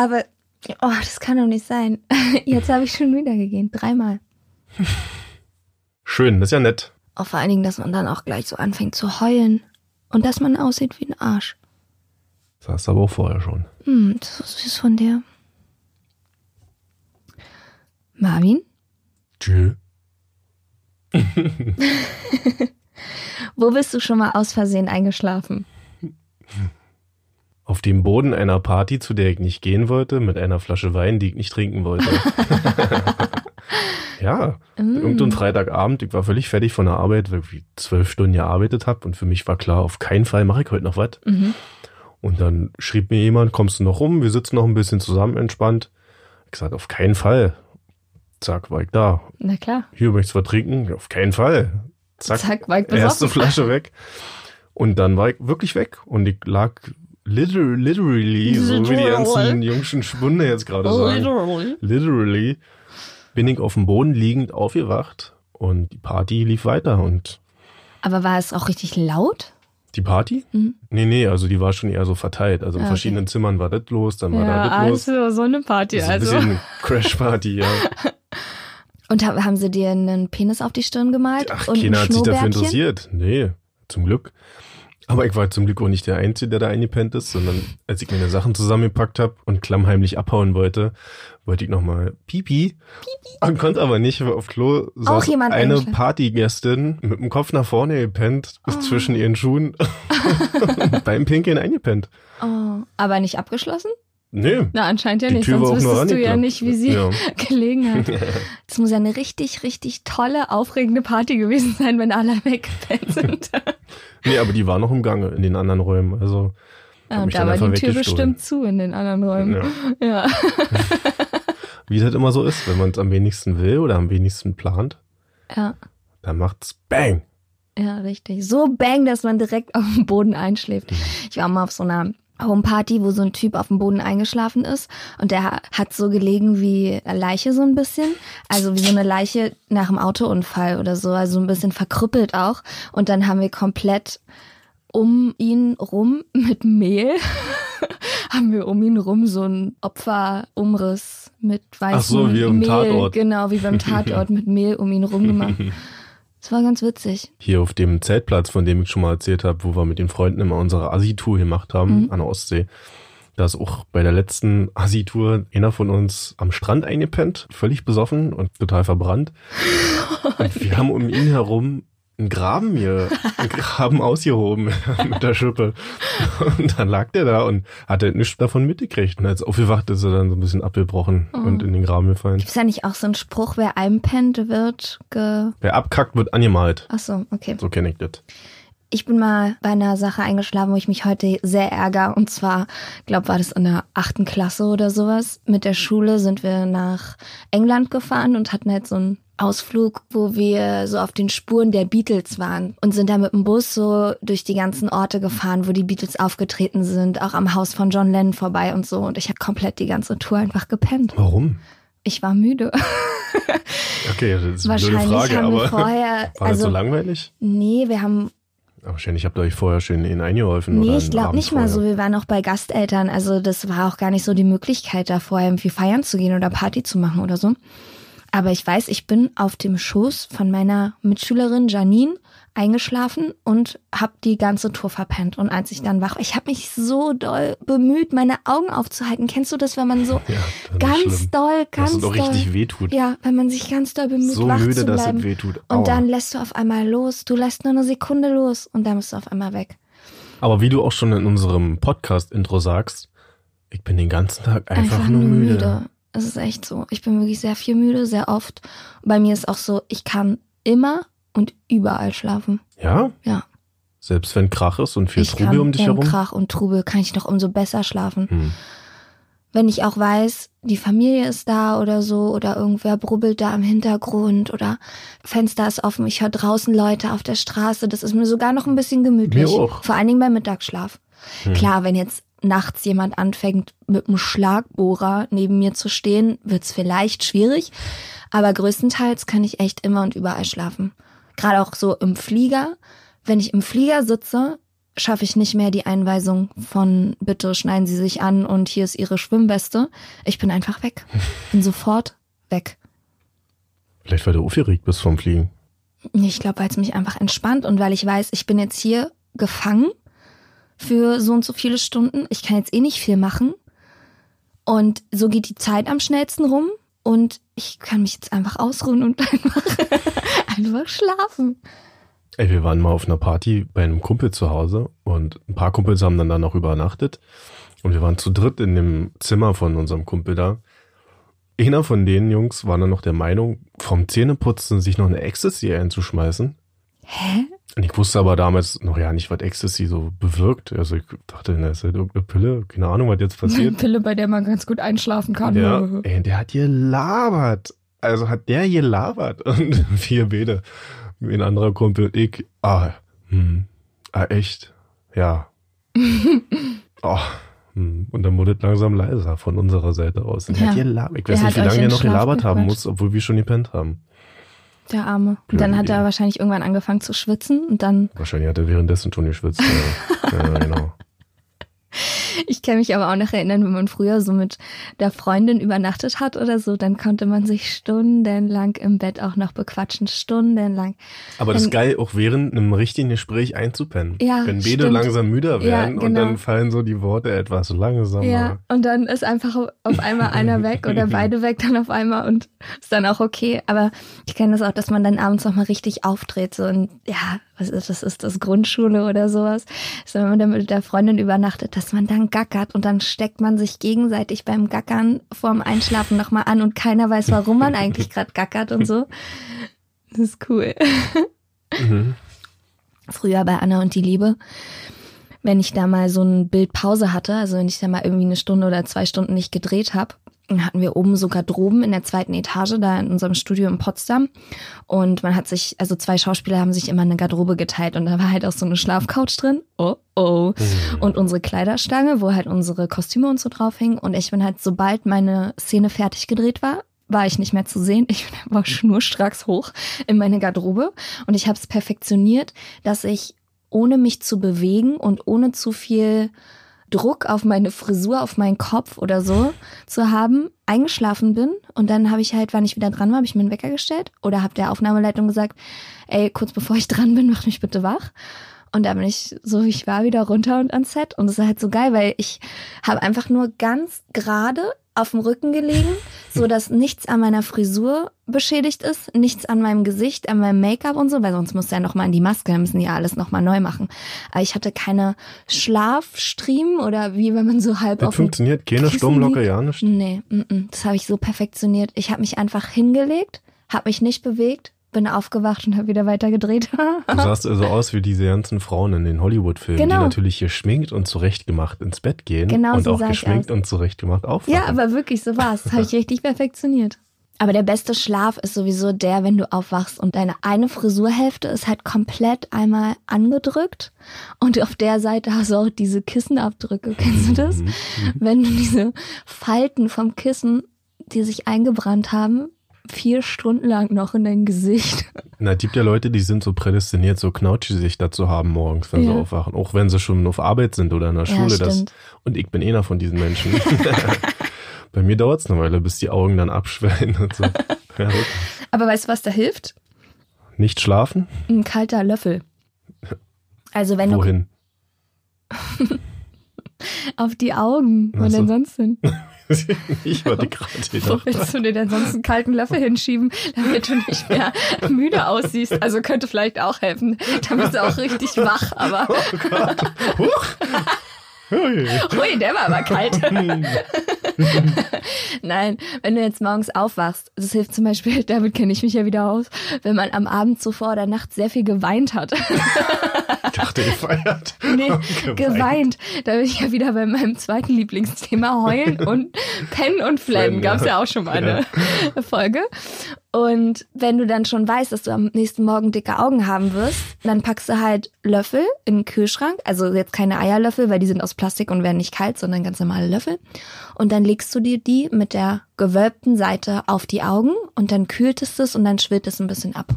Aber, oh, das kann doch nicht sein. Jetzt habe ich schon wieder gegeben. Dreimal. Schön, das ist ja nett. Oh, vor allen Dingen, dass man dann auch gleich so anfängt zu heulen. Und dass man aussieht wie ein Arsch. Das hast du aber auch vorher schon. Hm, das ist süß von dir. Marvin, Tschö. wo bist du schon mal aus Versehen eingeschlafen? Auf dem Boden einer Party, zu der ich nicht gehen wollte, mit einer Flasche Wein, die ich nicht trinken wollte. ja, irgendein Freitagabend, ich war völlig fertig von der Arbeit, weil ich zwölf Stunden gearbeitet habe und für mich war klar, auf keinen Fall mache ich heute noch was. Und dann schrieb mir jemand, kommst du noch rum, wir sitzen noch ein bisschen zusammen entspannt. Ich gesagt, auf keinen Fall. Zack, war ich da. Na klar. Hier möchtest du was trinken? Auf keinen Fall. Zack, Zack, war ich besoffen. erste Flasche weg. Und dann war ich wirklich weg. Und ich lag liter literally, so wie die ganzen jungschen Spunde jetzt gerade sagen. Literally. Literally bin ich auf dem Boden liegend aufgewacht und die Party lief weiter. Und Aber war es auch richtig laut? die Party? Mhm. Nee, nee, also die war schon eher so verteilt. Also in Ah, okay. verschiedenen Zimmern war das los, dann war da das los. also so eine Party. Das ist ein bisschen Crash-Party, ja. Und ha- haben sie dir einen Penis auf die Stirn gemalt? Ach, und ein keiner hat sich dafür interessiert. Nee, zum Glück. Aber ich war zum Glück auch nicht der Einzige, der da eingepennt ist, sondern als ich meine Sachen zusammengepackt habe und klammheimlich abhauen wollte, wollte ich nochmal Pipi. Und konnte aber nicht, weil auf Klo Auch saß jemand eine. Partygästin mit dem Kopf nach vorne gepennt, Oh. zwischen ihren Schuhen beim Pinkeln eingepennt. Oh, aber nicht abgeschlossen? Nee. Na, anscheinend ja nicht, Tür sonst wüsstest du ja nicht, wie sie Ja. gelegen hat. Das muss ja eine richtig, richtig tolle, aufregende Party gewesen sein, wenn alle weggepennt sind. Nee, aber die war noch im Gange in den anderen Räumen. Also Ja, mich da war die Tür bestimmt zu in den anderen Räumen. Ja. Ja. Wie das immer so ist, wenn man es am wenigsten will oder am wenigsten plant, ja. dann macht's Bang. Ja, richtig. So bang, dass man direkt auf dem Boden einschläft. Ich war mal auf so einer Homeparty, wo so ein Typ auf dem Boden eingeschlafen ist und der hat so gelegen wie eine Leiche so ein bisschen. Also wie so eine Leiche nach einem Autounfall oder so, also so ein bisschen verkrüppelt auch. Und dann haben wir komplett um ihn rum mit Mehl, haben wir um ihn rum so einen Opferumriss mit weißem Ach so, wie im Mehl. Tatort. Genau, wie beim Tatort mit Mehl um ihn rum gemacht. Das war ganz witzig. Hier auf dem Zeltplatz, von dem ich schon mal erzählt habe, wo wir mit den Freunden immer unsere Asi-Tour gemacht haben Mhm. an der Ostsee. Da ist auch bei der letzten Asi-Tour einer von uns am Strand eingepennt, völlig besoffen und total verbrannt. Und wir haben um ihn herum einen Graben hier, einen Graben ausgehoben mit der Schippe. Und dann lag der da und hatte nichts davon mitgekriegt. Und als aufgewacht ist er dann so ein bisschen abgebrochen Oh. und in den Graben gefallen. Gibt's da nicht auch so einen Spruch, wer einpennt, wird ge... Wer abkackt, wird angemalt. Ach so, okay. So kenne ich das. Ich bin mal bei einer Sache eingeschlafen, wo ich mich heute sehr ärgere. Und zwar, glaube war das in der achten Klasse oder sowas. Mit der Schule sind wir nach England gefahren und hatten halt so einen Ausflug, wo wir so auf den Spuren der Beatles waren und sind da mit dem Bus so durch die ganzen Orte gefahren, wo die Beatles aufgetreten sind, auch am Haus von John Lennon vorbei und so. Und ich habe komplett die ganze Tour einfach gepennt. Warum? Ich war müde. Okay, das ist eine Wahrscheinlich Frage, haben wir aber vorher, war das also so langweilig? nee, wir haben Aber wahrscheinlich habt ihr euch vorher schön in eingeholfen. Nee, oder ich glaube nicht mal so. vorher. Wir waren auch bei Gasteltern. Also das war auch gar nicht so die Möglichkeit, da vorher irgendwie feiern zu gehen oder Party zu machen oder so. Aber ich weiß, ich bin auf dem Schoß von meiner Mitschülerin Janine eingeschlafen und habe die ganze Tour verpennt. Und als ich dann wach, ich habe mich so doll bemüht, meine Augen aufzuhalten. Kennst du das, wenn man so Ja, ganz schlimm. doll, ganz Dass doll, richtig wehtut. ja, wenn man sich ganz doll bemüht, So wach müde, zu dass es bleiben. wehtut. Aua. Und dann lässt du auf einmal los. Du lässt nur eine Sekunde los und dann bist du auf einmal weg. Aber wie du auch schon in unserem Podcast-Intro sagst, ich bin den ganzen Tag einfach, nur müde. Es ist echt so. Ich bin wirklich sehr viel müde, sehr oft. Bei mir ist auch so, ich kann immer und überall schlafen. Ja? Ja. Selbst wenn Krach ist und viel ich Trubel kann um dich im herum? Krach und Trubel kann ich noch umso besser schlafen. Hm. Wenn ich auch weiß, die Familie ist da oder so oder irgendwer brubbelt da im Hintergrund oder Fenster ist offen, ich höre draußen Leute auf der Straße, das ist mir sogar noch ein bisschen gemütlich. Mir auch. Vor allen Dingen beim Mittagsschlaf. Hm. Klar, wenn jetzt nachts jemand anfängt, mit einem Schlagbohrer neben mir zu stehen, wird's vielleicht schwierig. Aber größtenteils kann ich echt immer und überall schlafen. Gerade auch so im Flieger. Wenn ich im Flieger sitze, schaffe ich nicht mehr die Einweisung von bitte schneiden Sie sich an und hier ist Ihre Schwimmweste. Ich bin einfach weg. Bin sofort weg. Vielleicht weil du aufgeregt bist vom Fliegen. Ich glaube, weil es mich einfach entspannt und weil ich weiß, ich bin jetzt hier gefangen für so und so viele Stunden. Ich kann jetzt eh nicht viel machen. Und so geht die Zeit am schnellsten rum. Und ich kann mich jetzt einfach ausruhen und einfach, einfach schlafen. Ey, wir waren mal auf einer Party bei einem Kumpel zu Hause und ein paar Kumpels haben dann da noch übernachtet. Und wir waren zu dritt in dem Zimmer von unserem Kumpel da. Einer von den Jungs war dann noch der Meinung, vom Zähneputzen sich noch eine Ecstasy einzuschmeißen. Hä? Und ich wusste aber damals noch ja nicht, was Ecstasy so bewirkt. Also ich dachte, na, ist halt irgendeine Pille, keine Ahnung, was jetzt passiert. Pille, bei der man ganz gut einschlafen kann. Ja, ey, der hat gelabert. Also hat der gelabert. Und vier Bede. Ein anderer Kumpel, ich, ah, hm, ah, echt, ja. oh, hm. Und dann wurde es langsam leiser von unserer Seite aus. Und der Ja. hat gelabert. Ich Der weiß nicht, hat wie lange er noch gelabert haben muss, obwohl wir schon gepennt haben. Der Arme. Und dann hat er wahrscheinlich irgendwann angefangen zu schwitzen und dann Wahrscheinlich hat er währenddessen schon geschwitzt. ja, ja, genau. Ich kann mich aber auch noch erinnern, wenn man früher so mit der Freundin übernachtet hat oder so, dann konnte man sich stundenlang im Bett auch noch bequatschen, stundenlang. Aber das ist geil, auch während einem richtigen Gespräch einzupennen. Ja, Wenn beide stimmt. langsam müder Ja, werden und genau. dann fallen so die Worte etwas langsamer. Ja, und dann ist einfach auf einmal einer weg oder beide weg dann auf einmal und ist dann auch okay. Aber ich kenne das auch, dass man dann abends noch mal richtig aufdreht so und ja, was ist das? Ist das Grundschule oder sowas? So, wenn man dann mit der Freundin übernachtet, dass man dann gackert und dann steckt man sich gegenseitig beim Gackern vorm Einschlafen noch mal an und keiner weiß, warum man eigentlich gerade gackert und so. Das ist cool. Mhm. früher bei Anna und die Liebe, wenn ich da mal so ein Bild Pause hatte, also wenn ich da mal irgendwie eine Stunde oder zwei Stunden nicht gedreht habe, hatten wir oben so Garderoben in der zweiten Etage, da in unserem Studio in Potsdam. Und man hat sich, also zwei Schauspieler haben sich immer eine Garderobe geteilt und da war halt auch so eine Schlafcouch drin. Oh, oh. Und unsere Kleiderstange, wo halt unsere Kostüme und so drauf hingen. Und ich bin halt, sobald meine Szene fertig gedreht war, war ich nicht mehr zu sehen. Ich einfach schnurstracks hoch in meine Garderobe und ich habe es perfektioniert, dass ich ohne mich zu bewegen und ohne zu viel Druck auf meine Frisur, auf meinen Kopf oder so zu haben, eingeschlafen bin und dann habe ich halt, wann ich wieder dran war, habe ich mir einen Wecker gestellt oder habe der Aufnahmeleitung gesagt, ey, kurz bevor ich dran bin, mach mich bitte wach. Und da bin ich, so wie ich war, wieder runter und ans Set. Und das ist halt so geil, weil ich habe einfach nur ganz gerade auf dem Rücken gelegen, so dass nichts an meiner Frisur beschädigt ist, nichts an meinem Gesicht, an meinem Make-up und so, weil sonst muss ja noch mal in die Maske, dann müssen die ja alles noch mal neu machen. Aber ich hatte keine Schlafstriemen oder wie wenn man so halb Das auf funktioniert keine Sturmlocke, ja nicht. Nee, mm, mm, das habe ich so perfektioniert. Ich habe mich einfach hingelegt, habe mich nicht bewegt, bin aufgewacht und habe wieder weiter gedreht. Du sahst also aus wie diese ganzen Frauen in den Hollywood-Filmen, Genau. die natürlich geschminkt und zurechtgemacht ins Bett gehen Genau und so auch geschminkt und zurechtgemacht aufwachen. Ja, aber wirklich, so war's. Das habe ich richtig perfektioniert. Aber der beste Schlaf ist sowieso der, wenn du aufwachst und deine eine Frisurhälfte ist halt komplett einmal angedrückt und auf der Seite hast du auch diese Kissenabdrücke. Kennst du das? Mhm. Wenn du diese Falten vom Kissen, die sich eingebrannt haben, vier Stunden lang noch in dein Gesicht. Na, es gibt ja Leute, die sind so prädestiniert, so Knautschgesichter zu haben morgens, wenn sie Ja. aufwachen. Auch wenn sie schon auf Arbeit sind oder in der Ja, Schule. das, stimmt. und ich bin einer von diesen Menschen. Bei mir dauert es eine Weile, bis die Augen dann abschwellen und so. Ja. Aber weißt du, was da hilft? Nicht schlafen? Ein kalter Löffel. Also wenn Wohin? du auf die Augen, wo so. denn sonst hin? ich war die gerade Wo willst du dir denn sonst einen kalten Löffel hinschieben, damit du nicht mehr müde aussiehst? Also könnte vielleicht auch helfen. Dann bist du auch richtig wach, aber Huch! Hui. hui, der war aber kalt. Nein, wenn du jetzt morgens aufwachst, das hilft zum Beispiel, damit kenne ich mich ja wieder aus, wenn man am Abend zuvor oder nachts sehr viel geweint hat. Ich dachte, feiert. Nee, Geweint. geweint. Da bin ich ja wieder bei meinem zweiten Lieblingsthema heulen und pennen und flennen. Flennen, Gab's ja. ja auch schon mal eine Folge. Und wenn du dann schon weißt, dass du am nächsten Morgen dicke Augen haben wirst, dann packst du halt Löffel in den Kühlschrank. Also jetzt keine Eierlöffel, weil die sind aus Plastik und werden nicht kalt, sondern ganz normale Löffel. Und dann legst du dir die mit der gewölbten Seite auf die Augen und dann kühlt es es und dann schwillt es ein bisschen ab.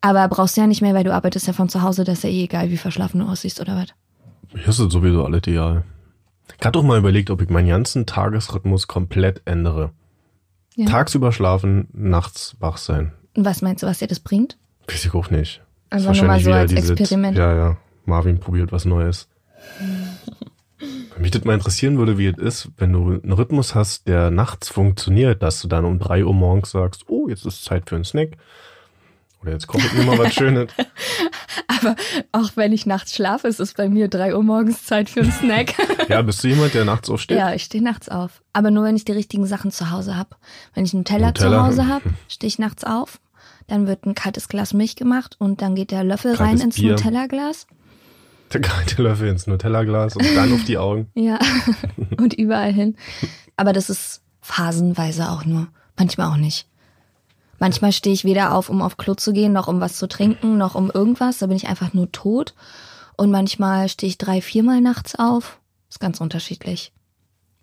Aber brauchst du ja nicht mehr, weil du arbeitest ja von zu Hause, das ist ja eh egal, wie verschlafen du aussiehst oder was. Hier ist es sowieso alles ideal. Ich hatte auch mal überlegt, ob ich meinen ganzen Tagesrhythmus komplett ändere. Ja. Tagsüber schlafen, nachts wach sein. Was meinst du, was dir das bringt? Weiß ich auch nicht. Also nur mal so als Experiment. Ja, ja. Marvin probiert was Neues. Wenn mich das mal interessieren würde, wie es ist, wenn du einen Rhythmus hast, der nachts funktioniert, dass du dann um drei Uhr morgens sagst, oh, jetzt ist Zeit für einen Snack. Oder jetzt ich mir mal was Schönes. Aber auch wenn ich nachts schlafe, ist es bei mir drei Uhr morgens Zeit für einen Snack. Ja, bist du jemand, der nachts aufsteht? ja, ich stehe nachts auf. Aber nur, wenn ich die richtigen Sachen zu Hause habe. Wenn ich einen Teller, Nutella. zu Hause habe, stehe ich nachts auf. Dann wird ein kaltes Glas Milch gemacht und dann geht der Löffel rein Kaltes ins Bier. Nutella-Glas. Der kalte Löffel ins Nutella-Glas und dann auf die Augen. Ja, und überall hin. Aber das ist phasenweise auch nur. Manchmal auch nicht. Manchmal stehe ich weder auf, um auf Klo zu gehen, noch um was zu trinken, noch um irgendwas. Da bin ich einfach nur tot. Und manchmal stehe ich drei, viermal nachts auf. Ist ganz unterschiedlich.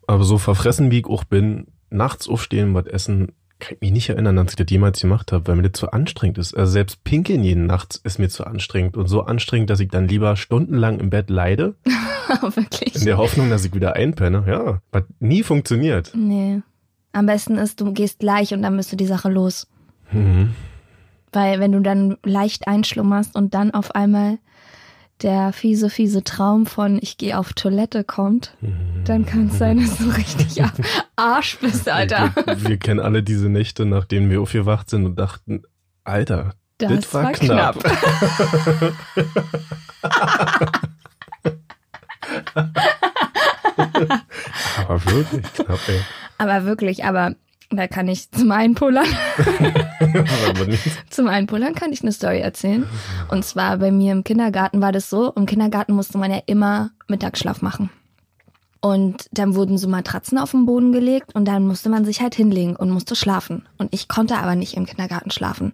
Aber so verfressen, wie ich auch bin, nachts aufstehen, was essen, kann ich mich nicht erinnern, dass ich das jemals gemacht habe, weil mir das zu anstrengend ist. Also selbst pinkeln jeden Nachts ist mir zu anstrengend und so anstrengend, dass ich dann lieber stundenlang im Bett leide, Wirklich. in der Hoffnung, dass ich wieder einpenne. Ja, was nie funktioniert. Nee. Am besten ist, du gehst gleich und dann bist du die Sache los. Mhm. Weil wenn du dann leicht einschlummerst und dann auf einmal der fiese, fiese Traum von ich gehe auf Toilette kommt, dann kann es sein, dass du richtig am Arsch bist, Alter. Wir, wir kennen alle diese Nächte, nachdem wir aufgewacht sind und dachten, Alter, Das, das war war knapp. knapp. Aber wirklich knapp, ey. Aber wirklich, aber da kann ich zum Einpullern, zum Einpullern kann ich eine Story erzählen. Und zwar bei mir im Kindergarten war das so, im Kindergarten musste man ja immer Mittagsschlaf machen. Und dann wurden so Matratzen auf den Boden gelegt und dann musste man sich halt hinlegen und musste schlafen. Und ich konnte aber nicht im Kindergarten schlafen.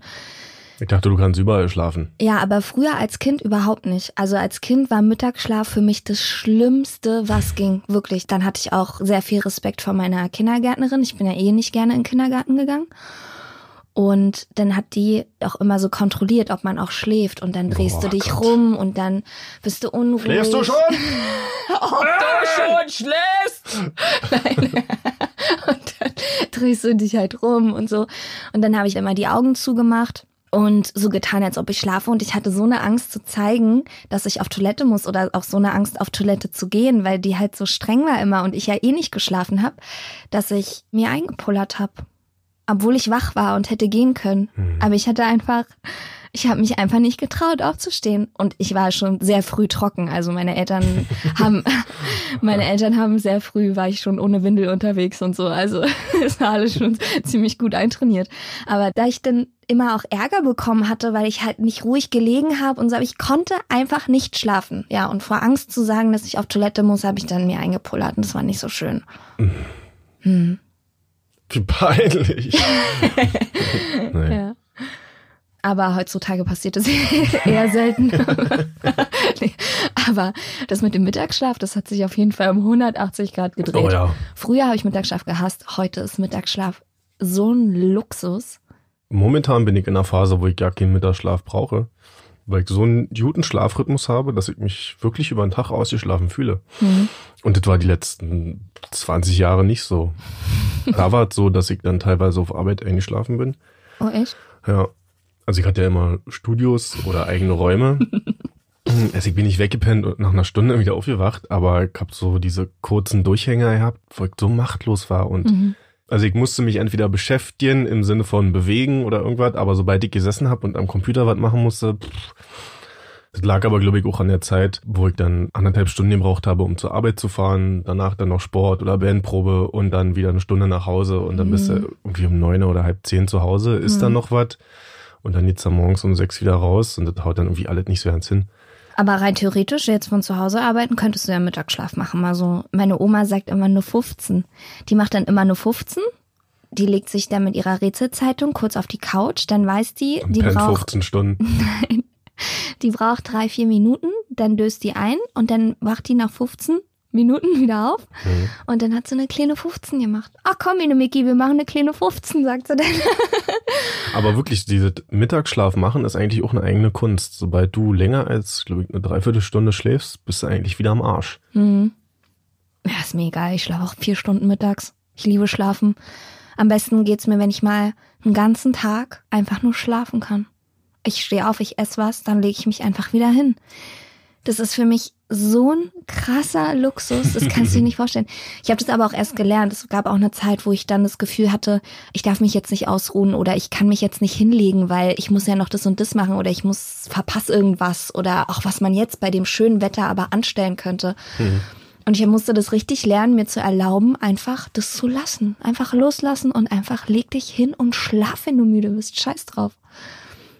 Ich dachte, du kannst überall schlafen. Ja, aber früher als Kind überhaupt nicht. Also als Kind war Mittagsschlaf für mich das Schlimmste, was ging. Wirklich. Dann hatte ich auch sehr viel Respekt vor meiner Kindergärtnerin. Ich bin ja eh nicht gerne in den Kindergarten gegangen. Und dann hat die auch immer so kontrolliert, ob man auch schläft. Und dann drehst Oh du dich Gott. rum und dann bist du unruhig. Schläfst du schon? Ob du schon schläfst! Nein. Und dann drehst du dich halt rum und so. Und dann habe ich immer die Augen zugemacht und so getan, als ob ich schlafe. Und ich hatte so eine Angst zu zeigen, dass ich auf Toilette muss oder auch so eine Angst auf Toilette zu gehen, weil die halt so streng war immer und ich ja eh nicht geschlafen habe, dass ich mir eingepullert habe. Obwohl ich wach war und hätte gehen können. Aber ich hatte einfach, ich habe mich einfach nicht getraut aufzustehen. Und ich war schon sehr früh trocken. Also meine Eltern haben, meine Eltern haben sehr früh, war ich schon ohne Windel unterwegs und so. Also es war alles schon ziemlich gut eintrainiert. Aber da ich dann immer auch Ärger bekommen hatte, weil ich halt nicht ruhig gelegen habe und so, aber ich konnte einfach nicht schlafen. Ja, und vor Angst zu sagen, dass ich auf Toilette muss, habe ich dann mir eingepullert und das war nicht so schön. Wie peinlich. nee. Ja. Aber heutzutage passiert das eher selten. nee. Aber das mit dem Mittagsschlaf, das hat sich auf jeden Fall um 180 Grad gedreht. Oh ja. Früher habe ich Mittagsschlaf gehasst, heute ist Mittagsschlaf so ein Luxus. Momentan bin ich in einer Phase, wo ich gar keinen Mittagsschlaf brauche, weil ich so einen guten Schlafrhythmus habe, dass ich mich wirklich über den Tag ausgeschlafen fühle. Und das war die letzten 20 Jahre nicht so. da war es so, dass ich dann teilweise auf Arbeit eingeschlafen bin. Oh, echt? Ja. Also ich hatte ja immer Studios oder eigene Räume. Also ich bin nicht weggepennt und nach einer Stunde wieder aufgewacht, aber ich habe so diese kurzen Durchhänger gehabt, wo ich so machtlos war und also ich musste mich entweder beschäftigen im Sinne von bewegen oder irgendwas, aber sobald ich gesessen habe und am Computer was machen musste, pff, Das lag aber, glaube ich, auch an der Zeit, wo ich dann anderthalb Stunden gebraucht habe, um zur Arbeit zu fahren, danach dann noch Sport oder Bandprobe und dann wieder eine Stunde nach Hause und dann bist du irgendwie um neun oder halb zehn zu Hause, ist dann noch was. Und dann geht's dann morgens um sechs wieder raus und das haut dann irgendwie alles nicht so ganz hin. Aber rein theoretisch, jetzt von zu Hause arbeiten, könntest du ja Mittagsschlaf machen. Also meine Oma sagt immer nur 15. Die macht dann immer nur 15. Die legt sich dann mit ihrer Rätselzeitung kurz auf die Couch, dann weiß die, die braucht 15 Stunden. Die braucht drei, vier Minuten, dann döst die ein und dann wacht die nach 15 Minuten wieder auf. Mhm. Und dann hat sie eine kleine 15 gemacht. Ach komm, Ine Micky, wir machen eine kleine 15, sagt sie dann. Aber wirklich, dieses Mittagsschlaf machen ist eigentlich auch eine eigene Kunst. Sobald du länger als, glaube ich, eine Dreiviertelstunde schläfst, bist du eigentlich wieder am Arsch. Ja, ist mir egal. Ich schlafe auch vier Stunden mittags. Ich liebe Schlafen. Am besten geht's mir, wenn ich mal einen ganzen Tag einfach nur schlafen kann. Ich stehe auf, ich esse was, dann lege ich mich einfach wieder hin. Das ist für mich so ein krasser Luxus, das kannst du dir nicht vorstellen. Ich habe das aber auch erst gelernt. Es gab auch eine Zeit, wo ich dann das Gefühl hatte, ich darf mich jetzt nicht ausruhen oder ich kann mich jetzt nicht hinlegen, weil ich muss ja noch das und das machen oder ich muss verpasse irgendwas oder auch was man jetzt bei dem schönen Wetter aber anstellen könnte. Und ich musste das richtig lernen, mir zu erlauben, einfach das zu lassen. Einfach loslassen und einfach leg dich hin und schlaf, wenn du müde bist. Scheiß drauf.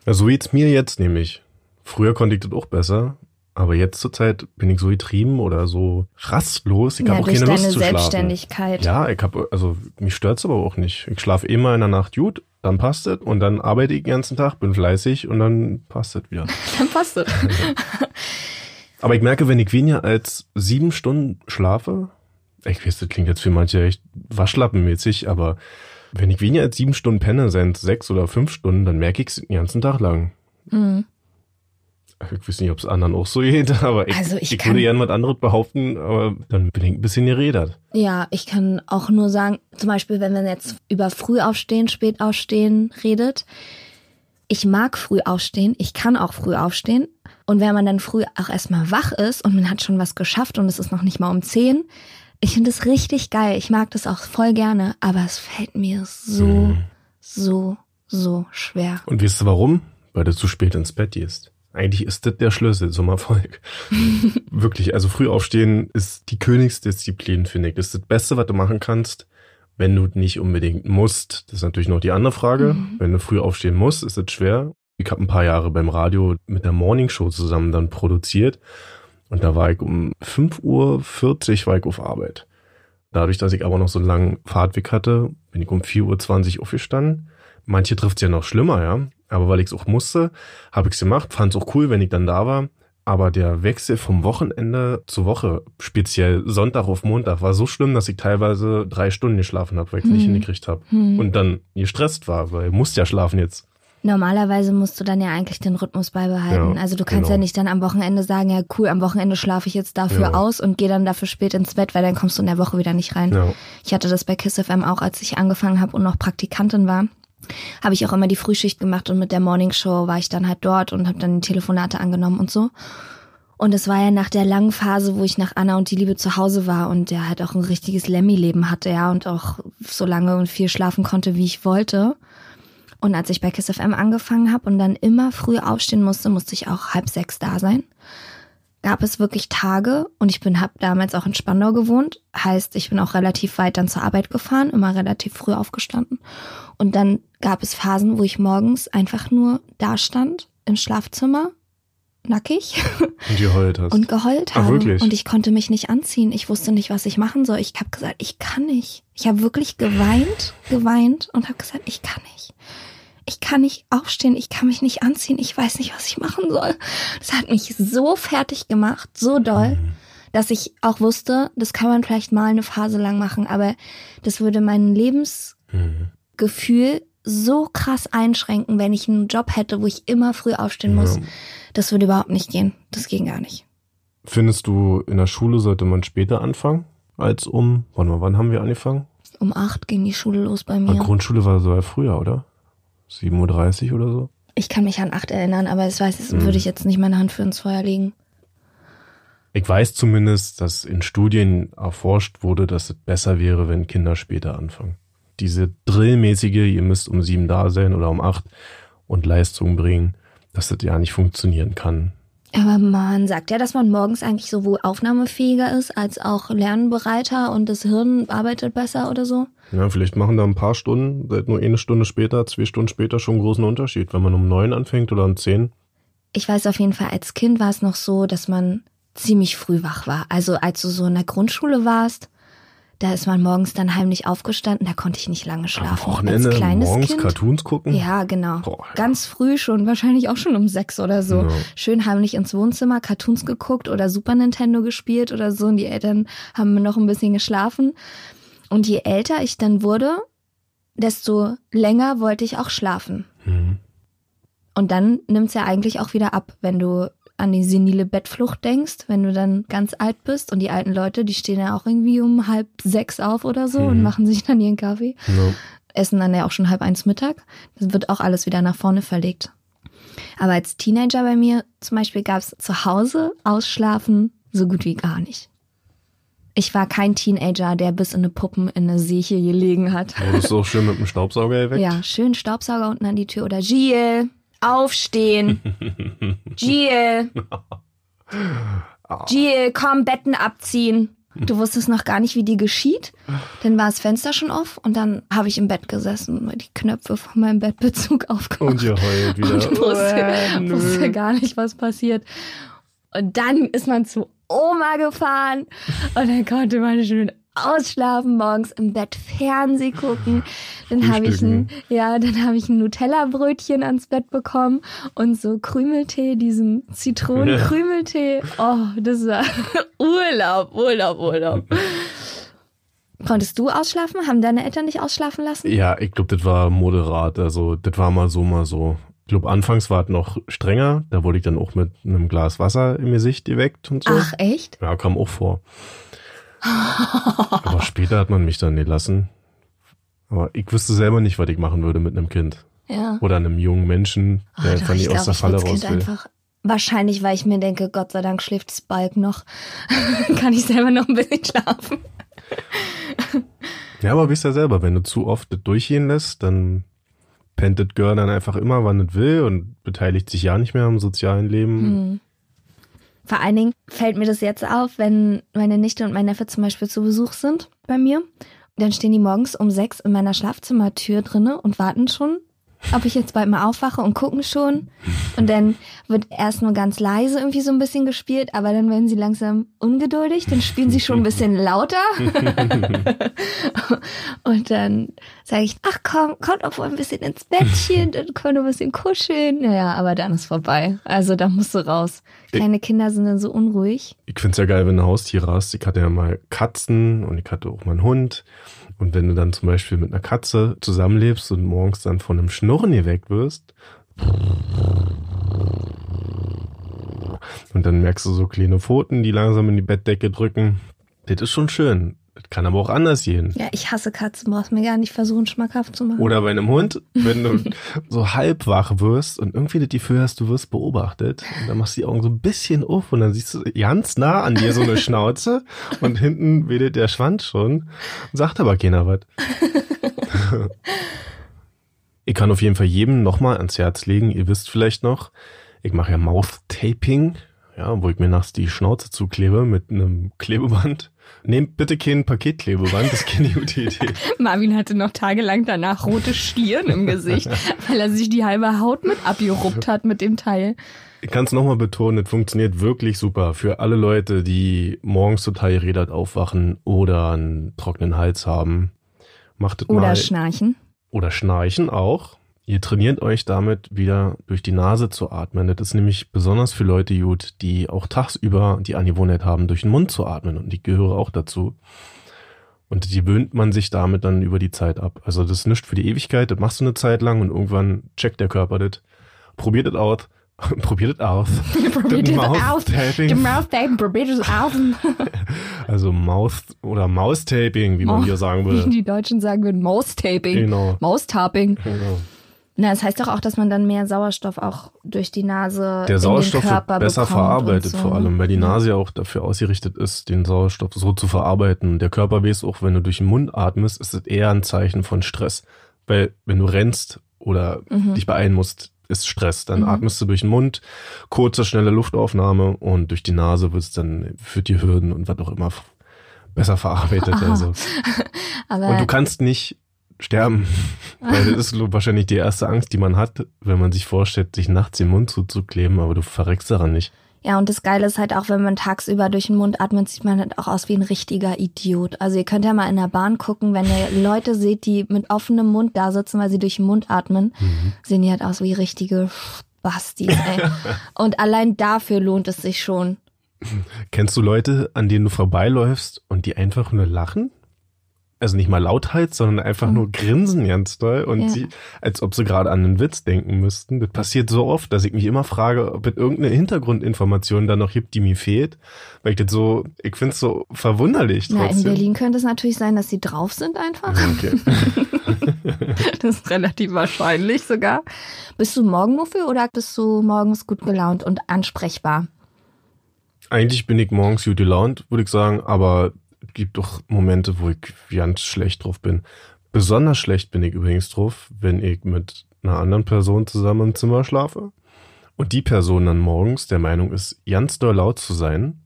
Ja, so geht's mir jetzt nämlich. Früher konnte ich das auch besser, aber jetzt zur Zeit bin ich so getrieben oder so rastlos. Ich ja, habe auch keine Lust zu schlafen. Selbstständigkeit. Ja, ich habe also mich stört's aber auch nicht. Ich schlafe immer in der Nacht gut, dann passt es und dann arbeite ich den ganzen Tag, bin fleißig und dann passt es wieder. Dann passt es. Aber ich merke, wenn ich weniger als sieben Stunden schlafe, ich weiß, das klingt jetzt für manche echt waschlappenmäßig, aber wenn ich weniger als sieben Stunden penne, sind sechs oder fünf Stunden, dann merke ich es den ganzen Tag lang. Mhm. Ich weiß nicht, ob es anderen auch so geht, aber ich, Also ich ich kann- würde gerne was anderes behaupten, aber dann bin ich ein bisschen gerädert. Ja, ich kann auch nur sagen, zum Beispiel, wenn man jetzt über früh aufstehen, spät aufstehen redet. Ich mag früh aufstehen, ich kann auch früh aufstehen. Und wenn man dann früh auch erstmal wach ist und man hat schon was geschafft und es ist noch nicht mal um 10, ich finde es richtig geil. Ich mag das auch voll gerne, aber es fällt mir so, Mhm. so, so schwer. Und weißt du warum? Weil du zu spät ins Bett gehst. Eigentlich ist das der Schlüssel zum Erfolg. Wirklich, also früh aufstehen ist die Königsdisziplin, finde ich. Das ist das Beste, was du machen kannst, wenn du nicht unbedingt musst. Das ist natürlich noch die andere Frage. Wenn du früh aufstehen musst, ist es schwer. Ich habe ein paar Jahre beim Radio mit der Morning Show zusammen dann produziert. Und da war ich um 5.40 Uhr war ich auf Arbeit. Dadurch, dass ich aber noch so einen langen Fahrtweg hatte, bin ich um 4.20 Uhr aufgestanden. Manche trifft's ja noch schlimmer, ja. Aber weil ich's auch musste, habe ich's gemacht. Fand's auch cool, wenn ich dann da war. Aber der Wechsel vom Wochenende zur Woche, speziell Sonntag auf Montag, war so schlimm, dass ich teilweise drei Stunden geschlafen habe, weil ich nicht hingekriegt habe. Und dann gestresst war, weil ich musste ja schlafen jetzt. Normalerweise musst du dann ja eigentlich den Rhythmus beibehalten. Ja, also du kannst genau. ja nicht dann am Wochenende sagen, ja cool, am Wochenende schlafe ich jetzt dafür Ja. aus und gehe dann dafür spät ins Bett, weil dann kommst du in der Woche wieder nicht rein. Ja. Ich hatte das bei Kiss FM auch, als ich angefangen habe und noch Praktikantin war. Habe ich auch immer die Frühschicht gemacht und mit der Morning Show war ich dann halt dort und habe dann die Telefonate angenommen und so. Und es war ja nach der langen Phase, wo ich nach Anna und die Liebe zu Hause war und der halt auch ein richtiges Lemmy-Leben hatte, ja, und auch so lange und viel schlafen konnte, wie ich wollte. Und als ich bei Kiss FM angefangen habe und dann immer früh aufstehen musste, musste ich auch halb sechs da sein. Gab es wirklich Tage und ich bin hab damals auch in Spandau gewohnt, heißt ich bin auch relativ weit dann zur Arbeit gefahren, immer relativ früh aufgestanden und dann gab es Phasen, wo ich morgens einfach nur da stand im Schlafzimmer, nackig Und geheult hast. und geheult Ach, habe. wirklich? Und ich konnte mich nicht anziehen. Ich wusste nicht, was ich machen soll. Ich habe gesagt, ich kann nicht. Ich habe wirklich geweint, geweint und habe gesagt, ich kann nicht. Ich kann nicht aufstehen, ich kann mich nicht anziehen, ich weiß nicht, was ich machen soll. Das hat mich so fertig gemacht, so doll, dass ich auch wusste, das kann man vielleicht mal eine Phase lang machen, aber das würde mein Lebensgefühl Mhm. so krass einschränken, wenn ich einen Job hätte, wo ich immer früh aufstehen muss. Ja. Das würde überhaupt nicht gehen. Das ging gar nicht. Findest du, in der Schule sollte man später anfangen als um, wann, wann haben wir angefangen? Um acht ging die Schule los bei mir. Grundschule war so ja früher, oder? 7.30 Uhr oder so? Ich kann mich an acht erinnern, aber das weiß, das Mhm. würde ich jetzt nicht meine Hand für ins Feuer legen. Ich weiß zumindest, dass in Studien erforscht wurde, dass es besser wäre, wenn Kinder später anfangen. Diese drillmäßige, ihr müsst um sieben da sein oder um acht und Leistung bringen, dass das ja nicht funktionieren kann. Aber man sagt ja, dass man morgens eigentlich sowohl aufnahmefähiger ist, als auch lernbereiter und das Hirn arbeitet besser oder so. Ja, vielleicht machen da ein paar Stunden, seit nur eine Stunde später, zwei Stunden später schon einen großen Unterschied, wenn man um neun anfängt oder um zehn. Ich weiß auf jeden Fall, als Kind war es noch so, dass man ziemlich früh wach war. Also als du so in der Grundschule warst, da ist man morgens dann heimlich aufgestanden, da konnte ich nicht lange schlafen. Am Wochenende als kleines morgens kind, Cartoons gucken. Ja, genau. Boah. Ganz früh schon, wahrscheinlich auch schon um sechs oder so. Ja. Schön heimlich ins Wohnzimmer Cartoons geguckt oder Super Nintendo gespielt oder so. Und die Eltern haben noch ein bisschen geschlafen. Und je älter ich dann wurde, desto länger wollte ich auch schlafen. Mhm. Und dann nimmt's ja eigentlich auch wieder ab, wenn du an die senile Bettflucht denkst, wenn du dann ganz alt bist. Und die alten Leute, die stehen ja auch irgendwie um halb sechs auf oder so und Mhm. machen sich dann ihren Kaffee. Ja. Essen dann ja auch schon halb eins Mittag. Das wird auch alles wieder nach vorne verlegt. Aber als Teenager bei mir zum Beispiel gab's zu Hause Ausschlafen so gut wie gar nicht. Ich war kein Teenager, der bis in eine Puppen in eine Seche gelegen hat. Wurdest du auch schön mit dem Staubsauger erweckt? Ja, schön Staubsauger unten an die Tür oder Giel, aufstehen. Giel. Giel, komm, Betten abziehen. Du wusstest noch gar nicht, wie die geschieht. Dann war das Fenster schon auf und dann habe ich im Bett gesessen und die Knöpfe von meinem Bettbezug aufgemacht. Und ihr heult wieder. Und wusste, wusste gar nicht, was passiert. Und dann ist man zu Oma gefahren und dann konnte man schön ausschlafen, morgens im Bett Fernseh gucken. Dann habe ich ein, ja, dann habe ich ein Nutella-Brötchen ans Bett bekommen und so Krümeltee, diesen Zitronenkrümeltee. Oh, das war Urlaub, Urlaub, Urlaub. Konntest du ausschlafen? Haben deine Eltern dich ausschlafen lassen? Ja, ich glaube, das war moderat. Also, das war mal so, mal so. Ich glaube, anfangs war es noch strenger. Da wurde ich dann auch mit einem Glas Wasser im Gesicht geweckt und so. Ach, echt? Ja, kam auch vor. Aber später hat man mich dann gelassen. Aber ich wüsste selber nicht, was ich machen würde mit einem Kind. Ja. Oder einem jungen Menschen, Oh, der doch, einfach ich nicht aus der ich Falle würd's raus will. einfach. Wahrscheinlich, weil ich mir denke, Gott sei Dank schläft Spike noch. Kann ich selber noch ein bisschen schlafen. Ja, aber wisst ja selber, wenn du zu oft das durchgehen lässt, dann pennt das Girl dann einfach immer, wann es will und beteiligt sich ja nicht mehr am sozialen Leben. Hm. Vor allen Dingen fällt mir das jetzt auf, wenn meine Nichte und mein Neffe zum Beispiel zu Besuch sind bei mir. Dann stehen die morgens um sechs in meiner Schlafzimmertür drinne und warten schon, ob ich jetzt bald mal aufwache und gucken schon. Und dann wird erst nur ganz leise irgendwie so ein bisschen gespielt, aber dann werden sie langsam ungeduldig, dann spielen sie schon ein bisschen lauter. und dann sage ich, ach komm, kommt doch wohl ein bisschen ins Bettchen, dann können wir ein bisschen kuscheln. Naja, aber dann ist vorbei. Also da musst du raus. Kleine Kinder sind dann so unruhig. Ich find's ja geil, wenn du Haustiere hast. Ich hatte ja mal Katzen und ich hatte auch mal einen Hund. Und wenn du dann zum Beispiel mit einer Katze zusammenlebst und morgens dann von einem Schnurren geweckt wirst, und dann merkst du so kleine Pfoten, die langsam in die Bettdecke drücken. Das ist schon schön. Das kann aber auch anders gehen. Ja, ich hasse Katzen, brauchst mir gar nicht versuchen, schmackhaft zu machen. Oder bei einem Hund, wenn du so halb wach wirst und irgendwie das Gefühl hast, du wirst beobachtet und dann machst du die Augen so ein bisschen auf und dann siehst du ganz nah an dir so eine Schnauze und hinten wedelt der Schwanz schon sagt aber keiner was. ich kann auf jeden Fall jedem nochmal ans Herz legen, ihr wisst vielleicht noch, ich mache ja Mouth-Taping, ja, wo ich mir nachts die Schnauze zuklebe mit einem Klebeband. Nehmt bitte kein Paketklebeband, das ist keine gute Idee. Marvin hatte noch tagelang danach rote Stirn im Gesicht, weil er sich die halbe Haut mit abgeruppt hat mit dem Teil. Ich kann es nochmal betonen, es funktioniert wirklich super für alle Leute, die morgens total gerädert aufwachen oder einen trockenen Hals haben. Macht es Oder mal. schnarchen. oder schnarchen auch. Ihr trainiert euch damit wieder durch die Nase zu atmen. Das ist nämlich besonders für Leute gut, die auch tagsüber die Angewohnheit haben, durch den Mund zu atmen. Und ich gehöre auch dazu. Und die gewöhnt man sich damit dann über die Zeit ab. Also das ist nicht für die Ewigkeit, das machst du eine Zeit lang und irgendwann checkt der Körper das. Probiert es out. Probiert es aus. Probiert es aus. Die Mouth-Tapping, probiert es aus. Also Mouth oder Mouse-Taping, wie man Mouth- hier sagen Wie würde. die Deutschen sagen würden, Mouse-Taping. Genau. Mouse-Tapping. Genau. Na, das heißt doch auch, dass man dann mehr Sauerstoff auch durch die Nase Der in Sauerstoff den Körper wird besser verarbeitet so. vor allem, weil die Nase ja auch dafür ausgerichtet ist, den Sauerstoff so zu verarbeiten. Der Körper weiß auch, wenn du durch den Mund atmest, ist es eher ein Zeichen von Stress. Weil wenn du rennst oder Mhm. dich beeilen musst, ist Stress. Dann Mhm. atmest du durch den Mund, kurze, schnelle Luftaufnahme und durch die Nase wird's dann für die Hürden und was auch immer besser verarbeitet. Aha. Also. Aber Und du kannst nicht sterben. Weil das ist wahrscheinlich die erste Angst, die man hat, wenn man sich vorstellt, sich nachts den Mund zuzukleben, aber du verreckst daran nicht. Ja, und das Geile ist halt auch, wenn man tagsüber durch den Mund atmet, sieht man halt auch aus wie ein richtiger Idiot. Also ihr könnt ja mal in der Bahn gucken, wenn ihr Leute seht, die mit offenem Mund da sitzen, weil sie durch den Mund atmen, sehen die halt aus wie richtige Spastis, ey. und allein dafür lohnt es sich schon. Kennst du Leute, an denen du vorbeiläufst und die einfach nur lachen? Also nicht mal Lautheit, sondern einfach nur grinsen ganz doll und Ja. sie, als ob sie gerade an einen Witz denken müssten. Das passiert so oft, dass ich mich immer frage, ob es irgendeine Hintergrundinformation da noch gibt, die mir fehlt. Weil ich das so, ich finde es so verwunderlich Na, in. Berlin könnte es natürlich sein, dass sie drauf sind einfach. Okay. Das ist relativ wahrscheinlich sogar. Bist du Morgenmuffel oder bist du morgens gut gelaunt und ansprechbar? Eigentlich bin ich morgens gut gelaunt, würde ich sagen, aber gibt doch Momente, wo ich ganz schlecht drauf bin. Besonders schlecht bin ich übrigens drauf, wenn ich mit einer anderen Person zusammen im Zimmer schlafe und die Person dann morgens der Meinung ist, ganz doll laut zu sein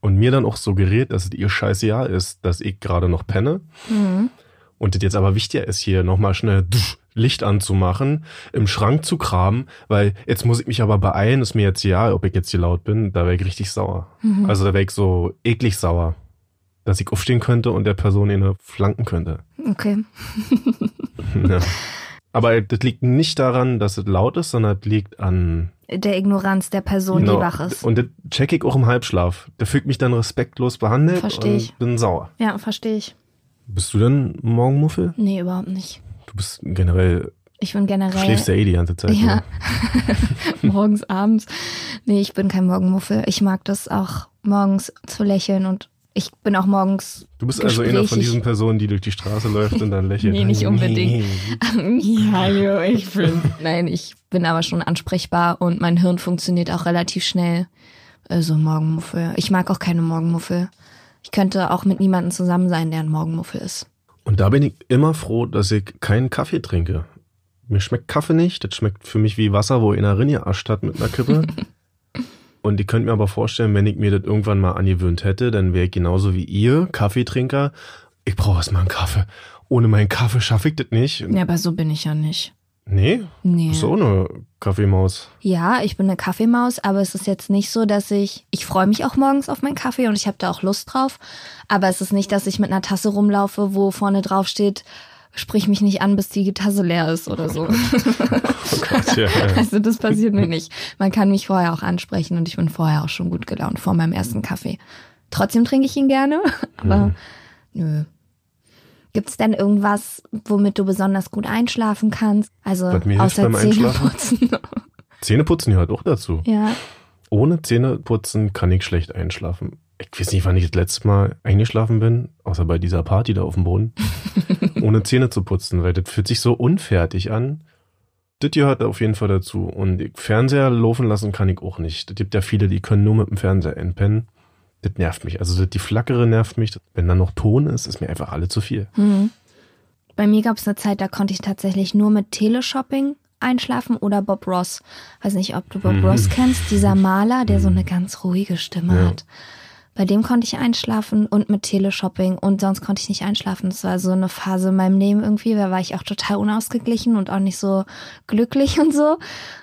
und mir dann auch suggeriert, dass es ihr scheißegal ist, dass ich gerade noch penne Mhm. und das jetzt aber wichtiger ist, hier nochmal schnell Licht anzumachen, im Schrank zu kramen, weil jetzt muss ich mich aber beeilen, ist mir jetzt ja, ob ich jetzt hier laut bin, da wäre ich richtig sauer. Mhm. Also da wäre ich so eklig sauer, dass ich aufstehen könnte und der Person eine flanken könnte. Okay. ja. Aber das liegt nicht daran, dass es laut ist, sondern es liegt an Der Ignoranz der Person, Genau. die wach ist. Und das check ich auch im Halbschlaf. Da fühlt mich dann respektlos behandelt Versteh und ich. bin sauer. Ja, verstehe ich. Bist du denn Morgenmuffel? Nee, überhaupt nicht. Du bist generell, Ich bin du generell. schläfst ja eh die ganze Zeit. Ja. ne? morgens, abends. Nee, ich bin kein Morgenmuffel. Ich mag das auch, morgens zu lächeln und ich bin auch morgens. Du bist also einer von diesen Personen, die durch die Straße läuft und dann lächelt. Nee, nicht unbedingt. ja, ich bin. Nein, ich bin aber schon ansprechbar und mein Hirn funktioniert auch relativ schnell. Also Morgenmuffel. Ich mag auch keine Morgenmuffel. Ich könnte auch mit niemandem zusammen sein, der ein Morgenmuffel ist. Und da bin ich immer froh, dass ich keinen Kaffee trinke. Mir schmeckt Kaffee nicht. Das schmeckt für mich wie Wasser, wo einer reingeascht hat mit einer Kippe. Und ihr könnt mir aber vorstellen, wenn ich mir das irgendwann mal angewöhnt hätte, dann wäre ich genauso wie ihr, Kaffeetrinker. Ich brauche erstmal einen Kaffee. Ohne meinen Kaffee schaffe ich das nicht. Ja, aber so bin ich ja nicht. Nee, Nee. bist du auch eine Kaffeemaus. Ja, ich bin eine Kaffeemaus, aber es ist jetzt nicht so, dass ich, ich freue mich auch morgens auf meinen Kaffee und ich habe da auch Lust drauf. Aber es ist nicht, dass ich mit einer Tasse rumlaufe, wo vorne drauf steht, sprich mich nicht an, bis die Tasse leer ist oder so. Oh Gott, ja. Also das passiert mir nicht. Man kann mich vorher auch ansprechen und ich bin vorher auch schon gut gelaunt vor meinem ersten Kaffee. Trotzdem trinke ich ihn gerne, aber nö. Gibt's denn irgendwas, womit du besonders gut einschlafen kannst? Also außer? Zähneputzen. Zähneputzen gehört auch dazu. ja. Ohne Zähneputzen kann ich schlecht einschlafen. Ich weiß nicht, wann ich das letzte Mal eingeschlafen bin, außer bei dieser Party da auf dem Boden, ohne Zähne zu putzen, weil das fühlt sich so unfertig an. Das gehört auf jeden Fall dazu. Und Fernseher laufen lassen kann ich auch nicht. Es gibt ja viele, die können nur mit dem Fernseher einpennen. Das nervt mich. Also die Flackere nervt mich. Wenn da noch Ton ist, ist mir einfach alle zu viel. Hm. Bei mir gab es eine Zeit, da konnte ich tatsächlich nur mit Teleshopping einschlafen oder Bob Ross. Weiß nicht, ob du Bob Ross kennst, dieser Maler, der so eine ganz ruhige Stimme Ja. hat. Bei dem konnte ich einschlafen und mit Teleshopping und sonst konnte ich nicht einschlafen. Das war so eine Phase in meinem Leben irgendwie, da war ich auch total unausgeglichen und auch nicht so glücklich und so.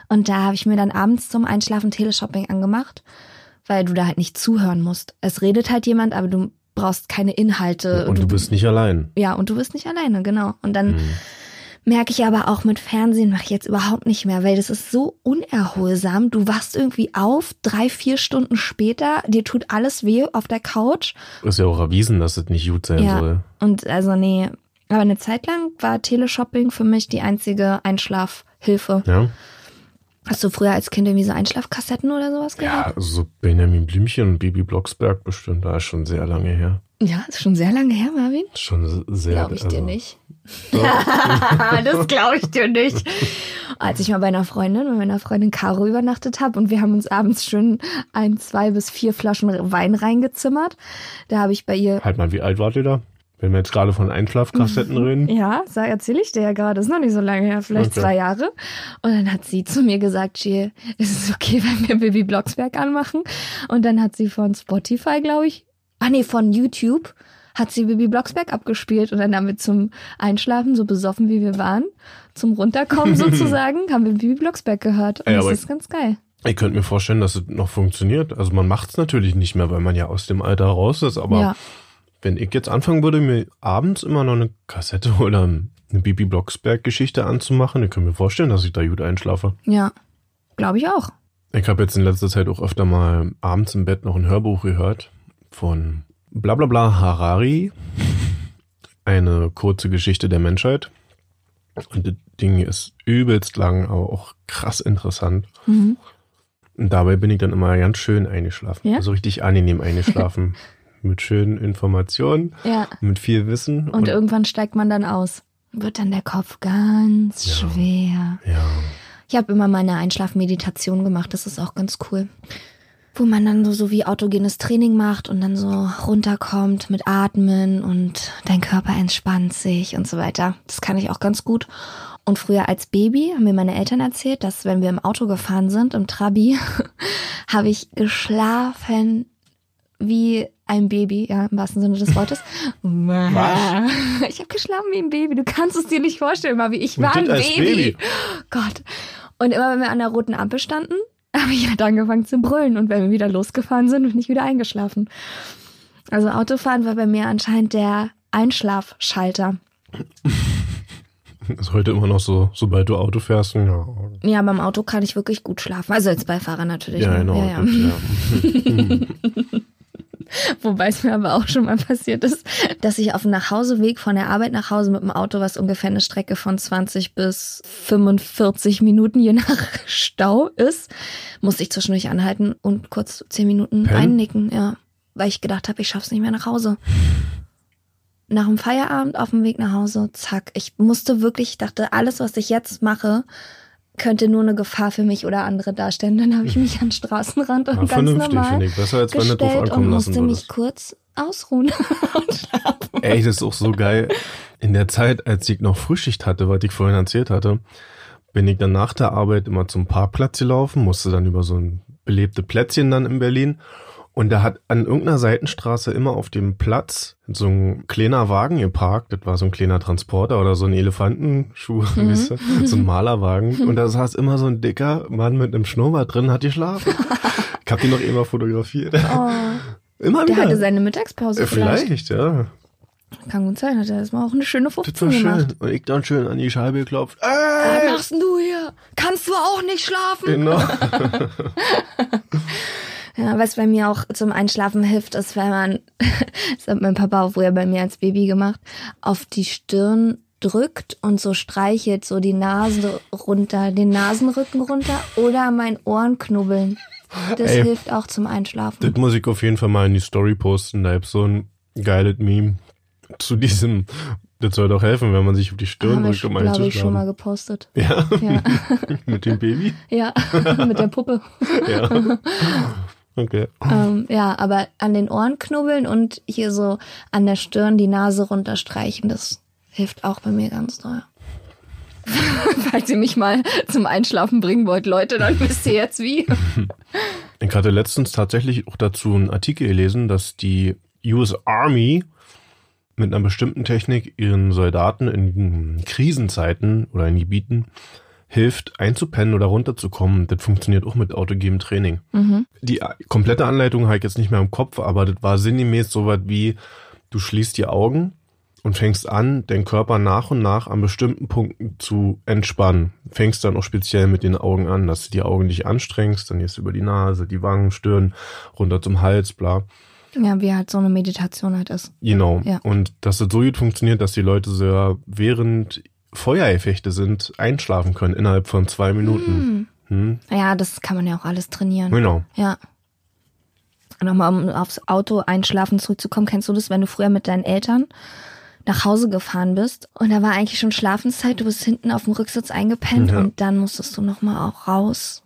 Und da habe ich mir dann abends zum Einschlafen Teleshopping angemacht, weil du da halt nicht zuhören musst. Es redet halt jemand, aber du brauchst keine Inhalte. Und du bist nicht allein. Ja, und du bist nicht alleine, genau. Und dann merke ich aber auch mit Fernsehen mache ich jetzt überhaupt nicht mehr, weil das ist so unerholsam. Du wachst irgendwie auf, drei, vier Stunden später, dir tut alles weh auf der Couch. Ist ja auch erwiesen, dass es nicht gut sein Ja. soll. Und also nee, aber eine Zeit lang war Teleshopping für mich die einzige Einschlafhilfe. Ja. Hast du früher als Kind irgendwie so Einschlafkassetten oder sowas Ja, gehört? also so Benjamin Blümchen und Bibi Blocksberg bestimmt, da ist schon sehr lange her. Ja, ist schon sehr lange her, Marvin. Schon sehr. Glaube ich dir also- nicht. Das glaube ich dir nicht. Als ich mal bei einer Freundin, bei meiner Freundin Caro übernachtet habe und wir haben uns abends schon ein, zwei bis vier Flaschen Wein reingezimmert, da habe ich bei ihr, Halt mal, wie alt wart ihr da? Wenn wir jetzt gerade von Einschlafkassetten reden. Ja, sag, erzähle ich dir ja gerade. Das ist noch nicht so lange her, vielleicht Okay. zwei Jahre. Und dann hat sie zu mir gesagt, Jill, ist es okay, wenn wir Bibi Blocksberg anmachen? Und dann hat sie von Spotify, glaube ich, ah nee, von YouTube, hat sie Bibi Blocksberg abgespielt. Und dann haben wir zum Einschlafen, so besoffen wie wir waren, zum Runterkommen sozusagen, haben wir Bibi Blocksberg gehört. Und Ja, das ist ganz geil. Ich könnte mir vorstellen, dass es noch funktioniert. Also man macht es natürlich nicht mehr, weil man ja aus dem Alter raus ist. Aber ja. wenn ich jetzt anfangen würde, mir abends immer noch eine Kassette oder eine Bibi Blocksberg-Geschichte anzumachen, ich kann mir vorstellen, dass ich da gut einschlafe. Ja, glaube ich auch. Ich habe jetzt in letzter Zeit auch öfter mal abends im Bett noch ein Hörbuch gehört von Blablabla Harari. Eine kurze Geschichte der Menschheit. Und das Ding ist übelst lang, aber auch krass interessant. Mhm. Und dabei bin ich dann immer ganz schön eingeschlafen. Ja? Also richtig angenehm eingeschlafen. mit schönen Informationen, Ja. mit viel Wissen. Und irgendwann steigt man dann aus. Wird dann der Kopf ganz Ja. schwer. ja. Ich habe immer meine Einschlafmeditation gemacht, das ist auch ganz cool. Wo man dann so, so wie autogenes Training macht und dann so runterkommt mit Atmen und dein Körper entspannt sich und so weiter. Das kann ich auch ganz gut. Und früher als Baby haben mir meine Eltern erzählt, dass wenn wir im Auto gefahren sind, im Trabi, habe ich geschlafen wie ein Baby, ja, im wahrsten Sinne des Wortes. Was? Ich habe geschlafen wie ein Baby. Du kannst es dir nicht vorstellen, mal wie ich war ein Baby. Baby? Gott. Und immer wenn wir an der roten Ampel standen, habe ich halt angefangen zu brüllen. Und wenn wir wieder losgefahren sind, bin ich wieder eingeschlafen. Also Autofahren war bei mir anscheinend der Einschlafschalter. Ist heute immer noch so, sobald du Auto fährst. Ja, Ja, beim Auto kann ich wirklich gut schlafen. Also als Beifahrer natürlich. ja genau. ja, ja. Wobei es mir aber auch schon mal passiert ist, dass ich auf dem Nachhauseweg von der Arbeit nach Hause mit dem Auto, was ungefähr eine Strecke von 20 bis 45 Minuten je nach Stau ist, musste ich zwischendurch anhalten und kurz 10 Minuten Pennen? einnicken, ja. Weil ich gedacht habe, ich schaff's nicht mehr nach Hause. Nach dem Feierabend auf dem Weg nach Hause, zack. Ich musste wirklich, ich dachte, alles, was ich jetzt mache, könnte nur eine Gefahr für mich oder andere darstellen. Dann habe ich mich an den Straßenrand und Ja, ganz vernünftig, normal finde ich. Besser, als wenn du drauf gestellt und ankommen lassen musste mich kurz ausruhen und schlafen. Ey, das ist auch so geil. In der Zeit, als ich noch Frühschicht hatte, was ich vorhin erzählt hatte, bin ich dann nach der Arbeit immer zum Parkplatz gelaufen, musste dann über so ein belebte Plätzchen dann in Berlin. Und da hat an irgendeiner Seitenstraße immer auf dem Platz so ein kleiner Wagen geparkt. Das war so ein kleiner Transporter oder so ein Elefantenschuh, Mhm. weißt du? so ein Malerwagen. Und da saß immer so ein dicker Mann mit einem Schnurrbart drin, hat geschlafen. Ich hab den noch immer fotografiert. Oh, Immer der wieder. hatte seine Mittagspause Äh, vielleicht. Vielleicht, ja. Kann gut sein, hat er erstmal auch eine schöne Das 15 war schön. gemacht. Und ich dann schön an die Scheibe geklopft. Was machst denn du hier? Kannst du auch nicht schlafen? Genau. Ja, was bei mir auch zum Einschlafen hilft, ist, wenn man, das hat mein Papa auch früher bei mir als Baby gemacht, auf die Stirn drückt und so streichelt, so die Nase runter, den Nasenrücken runter oder mein Ohren knubbeln. Das Ey. hilft auch zum Einschlafen. Das muss ich auf jeden Fall mal in die Story posten. Da ist so ein geiles Meme zu diesem. Das soll doch helfen, wenn man sich auf die Stirn Habe drückt, um glaube ich, schon mal einzuschlafen. gepostet. Ja, Ja, mit dem Baby. ja, mit der Puppe. Ja. Okay. Ähm, ja, aber an den Ohren knubbeln und hier so an der Stirn die Nase runterstreichen, das hilft auch bei mir ganz doll. Falls ihr mich mal zum Einschlafen bringen wollt, Leute, dann wisst ihr jetzt wie. Ich hatte letztens tatsächlich auch dazu einen Artikel gelesen, dass die US Army mit einer bestimmten Technik ihren Soldaten in Krisenzeiten oder in Gebieten hilft, einzupennen oder runterzukommen. Das funktioniert auch mit autogenem Training. Mhm. Die komplette Anleitung habe ich jetzt nicht mehr im Kopf, aber das war sinngemäß so was wie, du schließt die Augen und fängst an, den Körper nach und nach an bestimmten Punkten zu entspannen. Fängst dann auch speziell mit den Augen an, dass du die Augen nicht anstrengst, dann gehst du über die Nase, die Wangen, Stirn, runter zum Hals, bla. Ja, wie halt so eine Meditation halt ist. Genau. Ja. Und dass das so gut funktioniert, dass die Leute so ja, während Feuereffekte sind, einschlafen können innerhalb von zwei Minuten. Hm? Ja, das kann man ja auch alles trainieren. Genau. Ja. Und nochmal, um aufs Auto einschlafen zurückzukommen, kennst du das, wenn du früher mit deinen Eltern nach Hause gefahren bist und da war eigentlich schon Schlafenszeit, du bist hinten auf dem Rücksitz eingepennt Ja. und dann musstest du nochmal auch raus,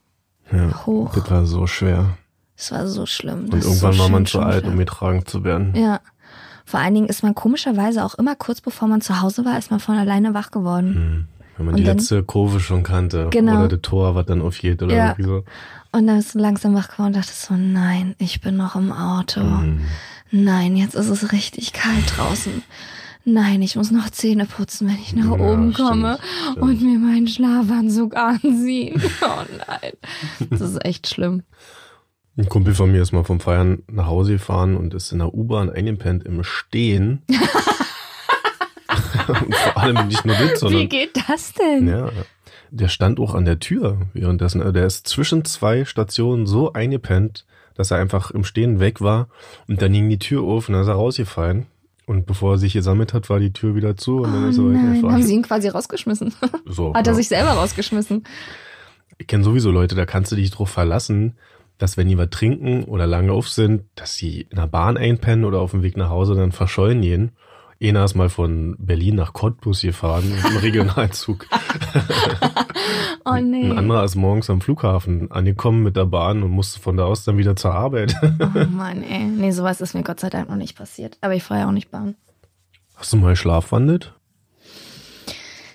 Ja. hoch. Das war so schwer. Das war so schlimm. Und irgendwann so war man zu alt, schlimm. um getragen zu werden. Ja. Vor allen Dingen ist man komischerweise auch immer kurz bevor man zu Hause war, ist man von alleine wach geworden. Hm. Wenn man Und die dann- letzte Kurve schon kannte. Genau. Oder das Tor, was dann aufgeht oder Ja. irgendwie so. Und dann bist du langsam wach geworden und dachtest so, nein, ich bin noch im Auto. Hm. Nein, jetzt ist es richtig kalt draußen. Nein, ich muss noch Zähne putzen, wenn ich nach Ja, oben stimmt, komme stimmt. und mir meinen Schlafanzug anziehen. Oh nein. Das ist echt schlimm. Ein Kumpel von mir ist mal vom Feiern nach Hause gefahren und ist in der U-Bahn eingepennt im Stehen. und vor allem nicht nur das, Wie sondern geht das denn? ja, der stand auch an der Tür währenddessen. Also Der ist zwischen zwei Stationen so eingepennt, dass er einfach im Stehen weg war und dann ging die Tür auf und dann ist er rausgefallen. Und bevor er sich gesammelt hat, war die Tür wieder zu und dann Oh ist er nein, weitergefahren. haben sie ihn quasi rausgeschmissen? so, Hat er ja. sich selber rausgeschmissen? Ich kenne sowieso Leute, da kannst du dich drauf verlassen, dass wenn die was trinken oder lange auf sind, dass sie in der Bahn einpennen oder auf dem Weg nach Hause dann verschollen gehen. Einer ist mal von Berlin nach Cottbus gefahren im Regionalzug. Oh nee. Ein anderer ist morgens am Flughafen angekommen mit der Bahn und musste von da aus dann wieder zur Arbeit. Oh Mann, ey. Nee, sowas ist mir Gott sei Dank noch nicht passiert. Aber ich fahre ja auch nicht Bahn. Hast du mal schlafwandelt?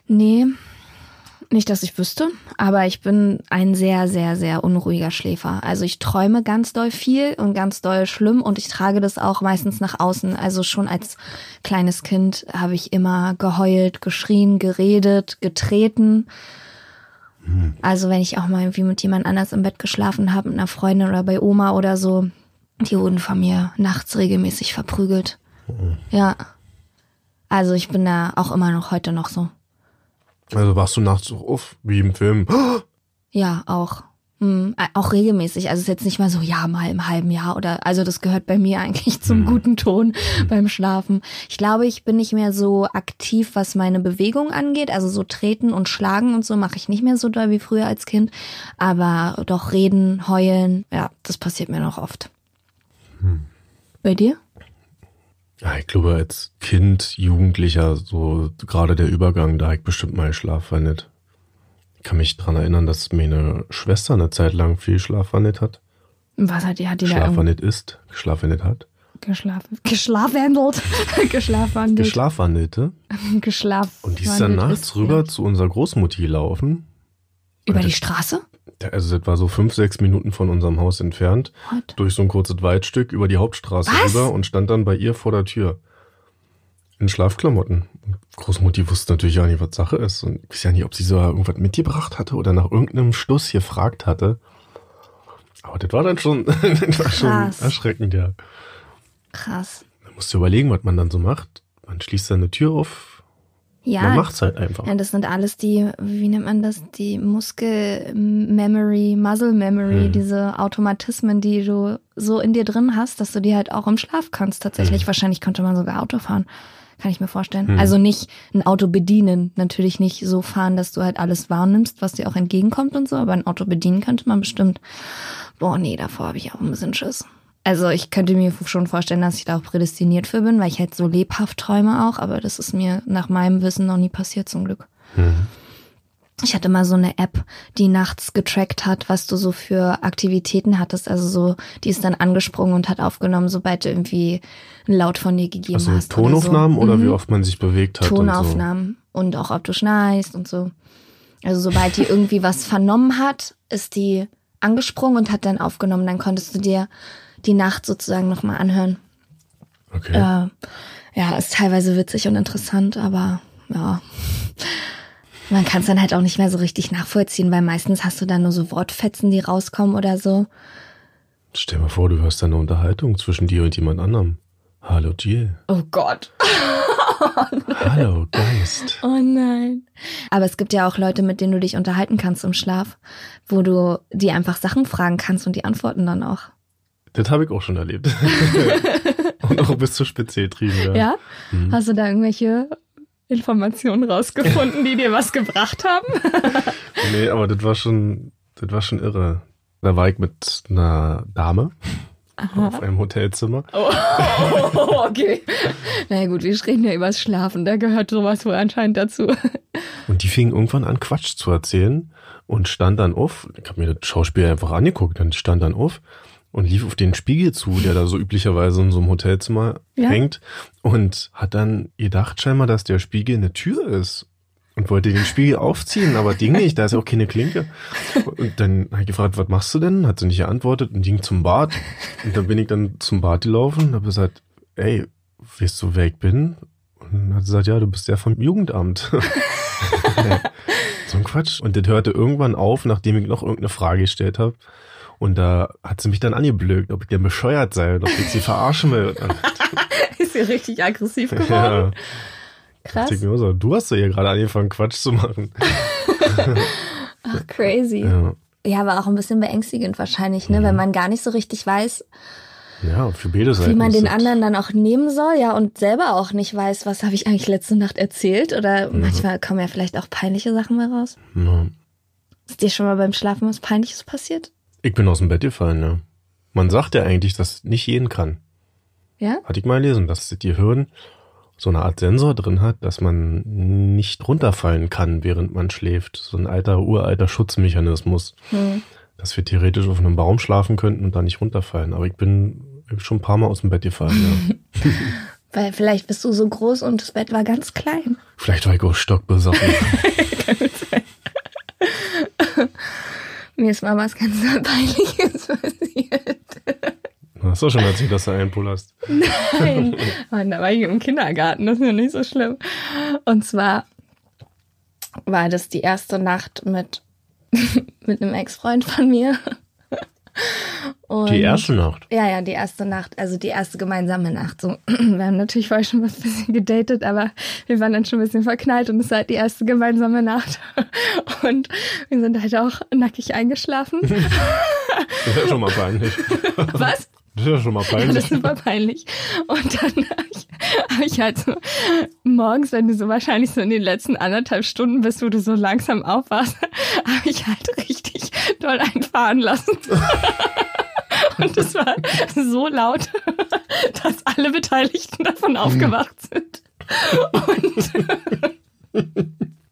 Nee, nicht, dass ich wüsste, aber ich bin ein sehr, sehr, sehr unruhiger Schläfer. Also ich träume ganz doll viel und ganz doll schlimm und ich trage das auch meistens nach außen. Also schon als kleines Kind habe ich immer geheult, geschrien, geredet, getreten. Also wenn ich auch mal irgendwie mit jemand anders im Bett geschlafen habe, mit einer Freundin oder bei Oma oder so, die wurden von mir nachts regelmäßig verprügelt. Ja. Also ich bin da auch immer noch heute noch so. Also wachst du nachts auch auf, wie im Film. Ja, auch. Hm, äh, auch regelmäßig. Also es ist jetzt nicht mal so, ja, mal im halben Jahr oder, also das gehört bei mir eigentlich zum guten Ton beim Schlafen. Ich glaube, ich bin nicht mehr so aktiv, was meine Bewegung angeht. Also so treten und schlagen und so mache ich nicht mehr so doll wie früher als Kind. Aber doch reden, heulen, ja, das passiert mir noch oft. Bei dir? Ja, ich glaube, als Kind, Jugendlicher, so gerade der Übergang, da ich bestimmt mal schlafwandelt. Ich kann mich dran erinnern, dass meine Schwester eine Zeit lang viel schlafwandelt hat. Was hat die, hat die Schlafwandelt ist, geschlafwandelt hat. geschlafen? Geschlafwandelt. Geschlafwandelt. Geschlafwandelte. Geschlaf. Und die ist dann nachts rüber zu unserer Großmutti gelaufen. Über die Straße? Also das war so fünf, sechs Minuten von unserem Haus entfernt. What? Durch so ein kurzes Waldstück über die Hauptstraße Was? rüber und stand dann bei ihr vor der Tür. In Schlafklamotten. Großmutti wusste natürlich auch nicht, was Sache ist. Und ich weiß ja nicht, ob sie so irgendwas mitgebracht hatte oder nach irgendeinem Schluss gefragt hatte. Aber das war dann schon, das war schon erschreckend, ja. Krass. Man muss überlegen, was man dann so macht. Man schließt dann eine Tür auf. Ja, Man macht's halt einfach. ja, das sind alles die, wie nennt man das, die Muskel-Memory, Muscle-Memory, Hm. diese Automatismen, die du so in dir drin hast, dass du die halt auch im Schlaf kannst. Tatsächlich, Hm. wahrscheinlich könnte man sogar Auto fahren. Kann ich mir vorstellen. Also nicht ein Auto bedienen, natürlich nicht so fahren, dass du halt alles wahrnimmst, was dir auch entgegenkommt und so, aber ein Auto bedienen könnte man bestimmt. Boah, nee, davor habe ich auch ein bisschen Schiss. Also ich könnte mir schon vorstellen, dass ich da auch prädestiniert für bin, weil ich halt so lebhaft träume auch, aber das ist mir nach meinem Wissen noch nie passiert zum Glück. Ich hatte mal so eine App, die nachts getrackt hat, was du so für Aktivitäten hattest. Also so, die ist dann angesprungen und hat aufgenommen, sobald du irgendwie einen Laut von dir gegeben Also hast. Tonaufnahmen oder, oder, so. wie Mhm. oft man sich bewegt hat Tonaufnahmen und auch ob du schneist und so. Also sobald die irgendwie was vernommen hat, ist die angesprungen und hat dann aufgenommen. Dann konntest du dir die Nacht sozusagen nochmal anhören. Okay. Äh, ja, ist teilweise witzig und interessant, aber ja. Man kann es dann halt auch nicht mehr so richtig nachvollziehen, weil meistens hast du dann nur so Wortfetzen, die rauskommen oder so. Stell dir mal vor, du hörst da eine Unterhaltung zwischen dir und jemand anderem. Hallo Jill. Oh Gott. Hallo Geist. Oh nein. Aber es gibt ja auch Leute, mit denen du dich unterhalten kannst im Schlaf, wo du die einfach Sachen fragen kannst und die antworten dann auch. Das habe ich auch schon erlebt. und auch bis zu Spezialtrieben. Ja. Ja? Hast du da irgendwelche Informationen rausgefunden, die dir was gebracht haben? Nee, aber das war schon, das war schon irre. Da war ich mit einer Dame auf einem Hotelzimmer. Oh, okay. Na gut, wir reden ja übers Schlafen, da gehört sowas wohl anscheinend dazu. Und die fing irgendwann an, Quatsch zu erzählen und stand dann auf. Ich habe mir das Schauspiel einfach angeguckt. Dann stand dann auf und lief auf den Spiegel zu, der da so üblicherweise in so einem Hotelzimmer Ja. hängt und hat dann gedacht scheinbar, dass der Spiegel eine Tür ist und wollte den Spiegel aufziehen, aber ging nicht, da ist ja auch keine Klinke. Und dann habe ich gefragt, was machst du denn? Hat sie nicht geantwortet und ging zum Bad. Und dann bin ich dann zum Bad gelaufen und habe gesagt, ey, weißt du, wer ich bin? Und dann hat sie gesagt, ja, du bist der vom Jugendamt. so ein Quatsch. Und das hörte irgendwann auf, nachdem ich noch irgendeine Frage gestellt habe. Und da hat sie mich dann angeblökt, ob ich denn bescheuert sei und ob ich sie verarschen will. Ist ja richtig aggressiv geworden. ja, Krass. so, du hast doch hier gerade angefangen, Quatsch zu machen. Ach, crazy. Ja. Ja, aber auch ein bisschen beängstigend wahrscheinlich, ne? Wenn man gar nicht so richtig weiß, ja für beide Seiten. wie man den anderen dann auch nehmen soll, ja, und selber auch nicht weiß, was habe ich eigentlich letzte Nacht erzählt. Oder manchmal kommen ja vielleicht auch peinliche Sachen mal raus. Ja. Ist dir schon mal beim Schlafen was Peinliches passiert? Ich bin aus dem Bett gefallen, ja. Man sagt ja eigentlich, dass nicht jeden kann. Ja? Hatte ich mal gelesen, dass das Gehirn so eine Art Sensor drin hat, dass man nicht runterfallen kann, während man schläft. So ein alter, uralter Schutzmechanismus. Hm. Dass wir theoretisch auf einem Baum schlafen könnten und da nicht runterfallen. Aber ich bin schon ein paar Mal aus dem Bett gefallen, ja. Weil vielleicht bist du so groß und das Bett war ganz klein. Vielleicht war ich auch stockbesoffen. Mir ist mal was ganz Peinliches passiert. Hast du schon erzählt, dass du einen Pull hast? Nein. Mann, da war ich im Kindergarten, das ist ja nicht so schlimm. Und zwar war das die erste Nacht mit, mit einem Ex-Freund von mir. Und Die erste Nacht. Ja, ja, die erste Nacht, also die erste gemeinsame Nacht. So, wir haben natürlich vorher schon was bisschen gedatet, aber wir waren dann schon ein bisschen verknallt und es war halt die erste gemeinsame Nacht. Und wir sind halt auch nackig eingeschlafen. Das ist ja schon mal peinlich. Was? Das ist ja schon mal Ja, das peinlich. ist super peinlich. Und dann habe ich, hab ich halt so morgens, wenn du so wahrscheinlich so in den letzten anderthalb Stunden bist, wo du so langsam aufwachst, habe ich halt richtig doll einfahren lassen. Und es war so laut, dass alle Beteiligten davon aufgewacht sind. Und,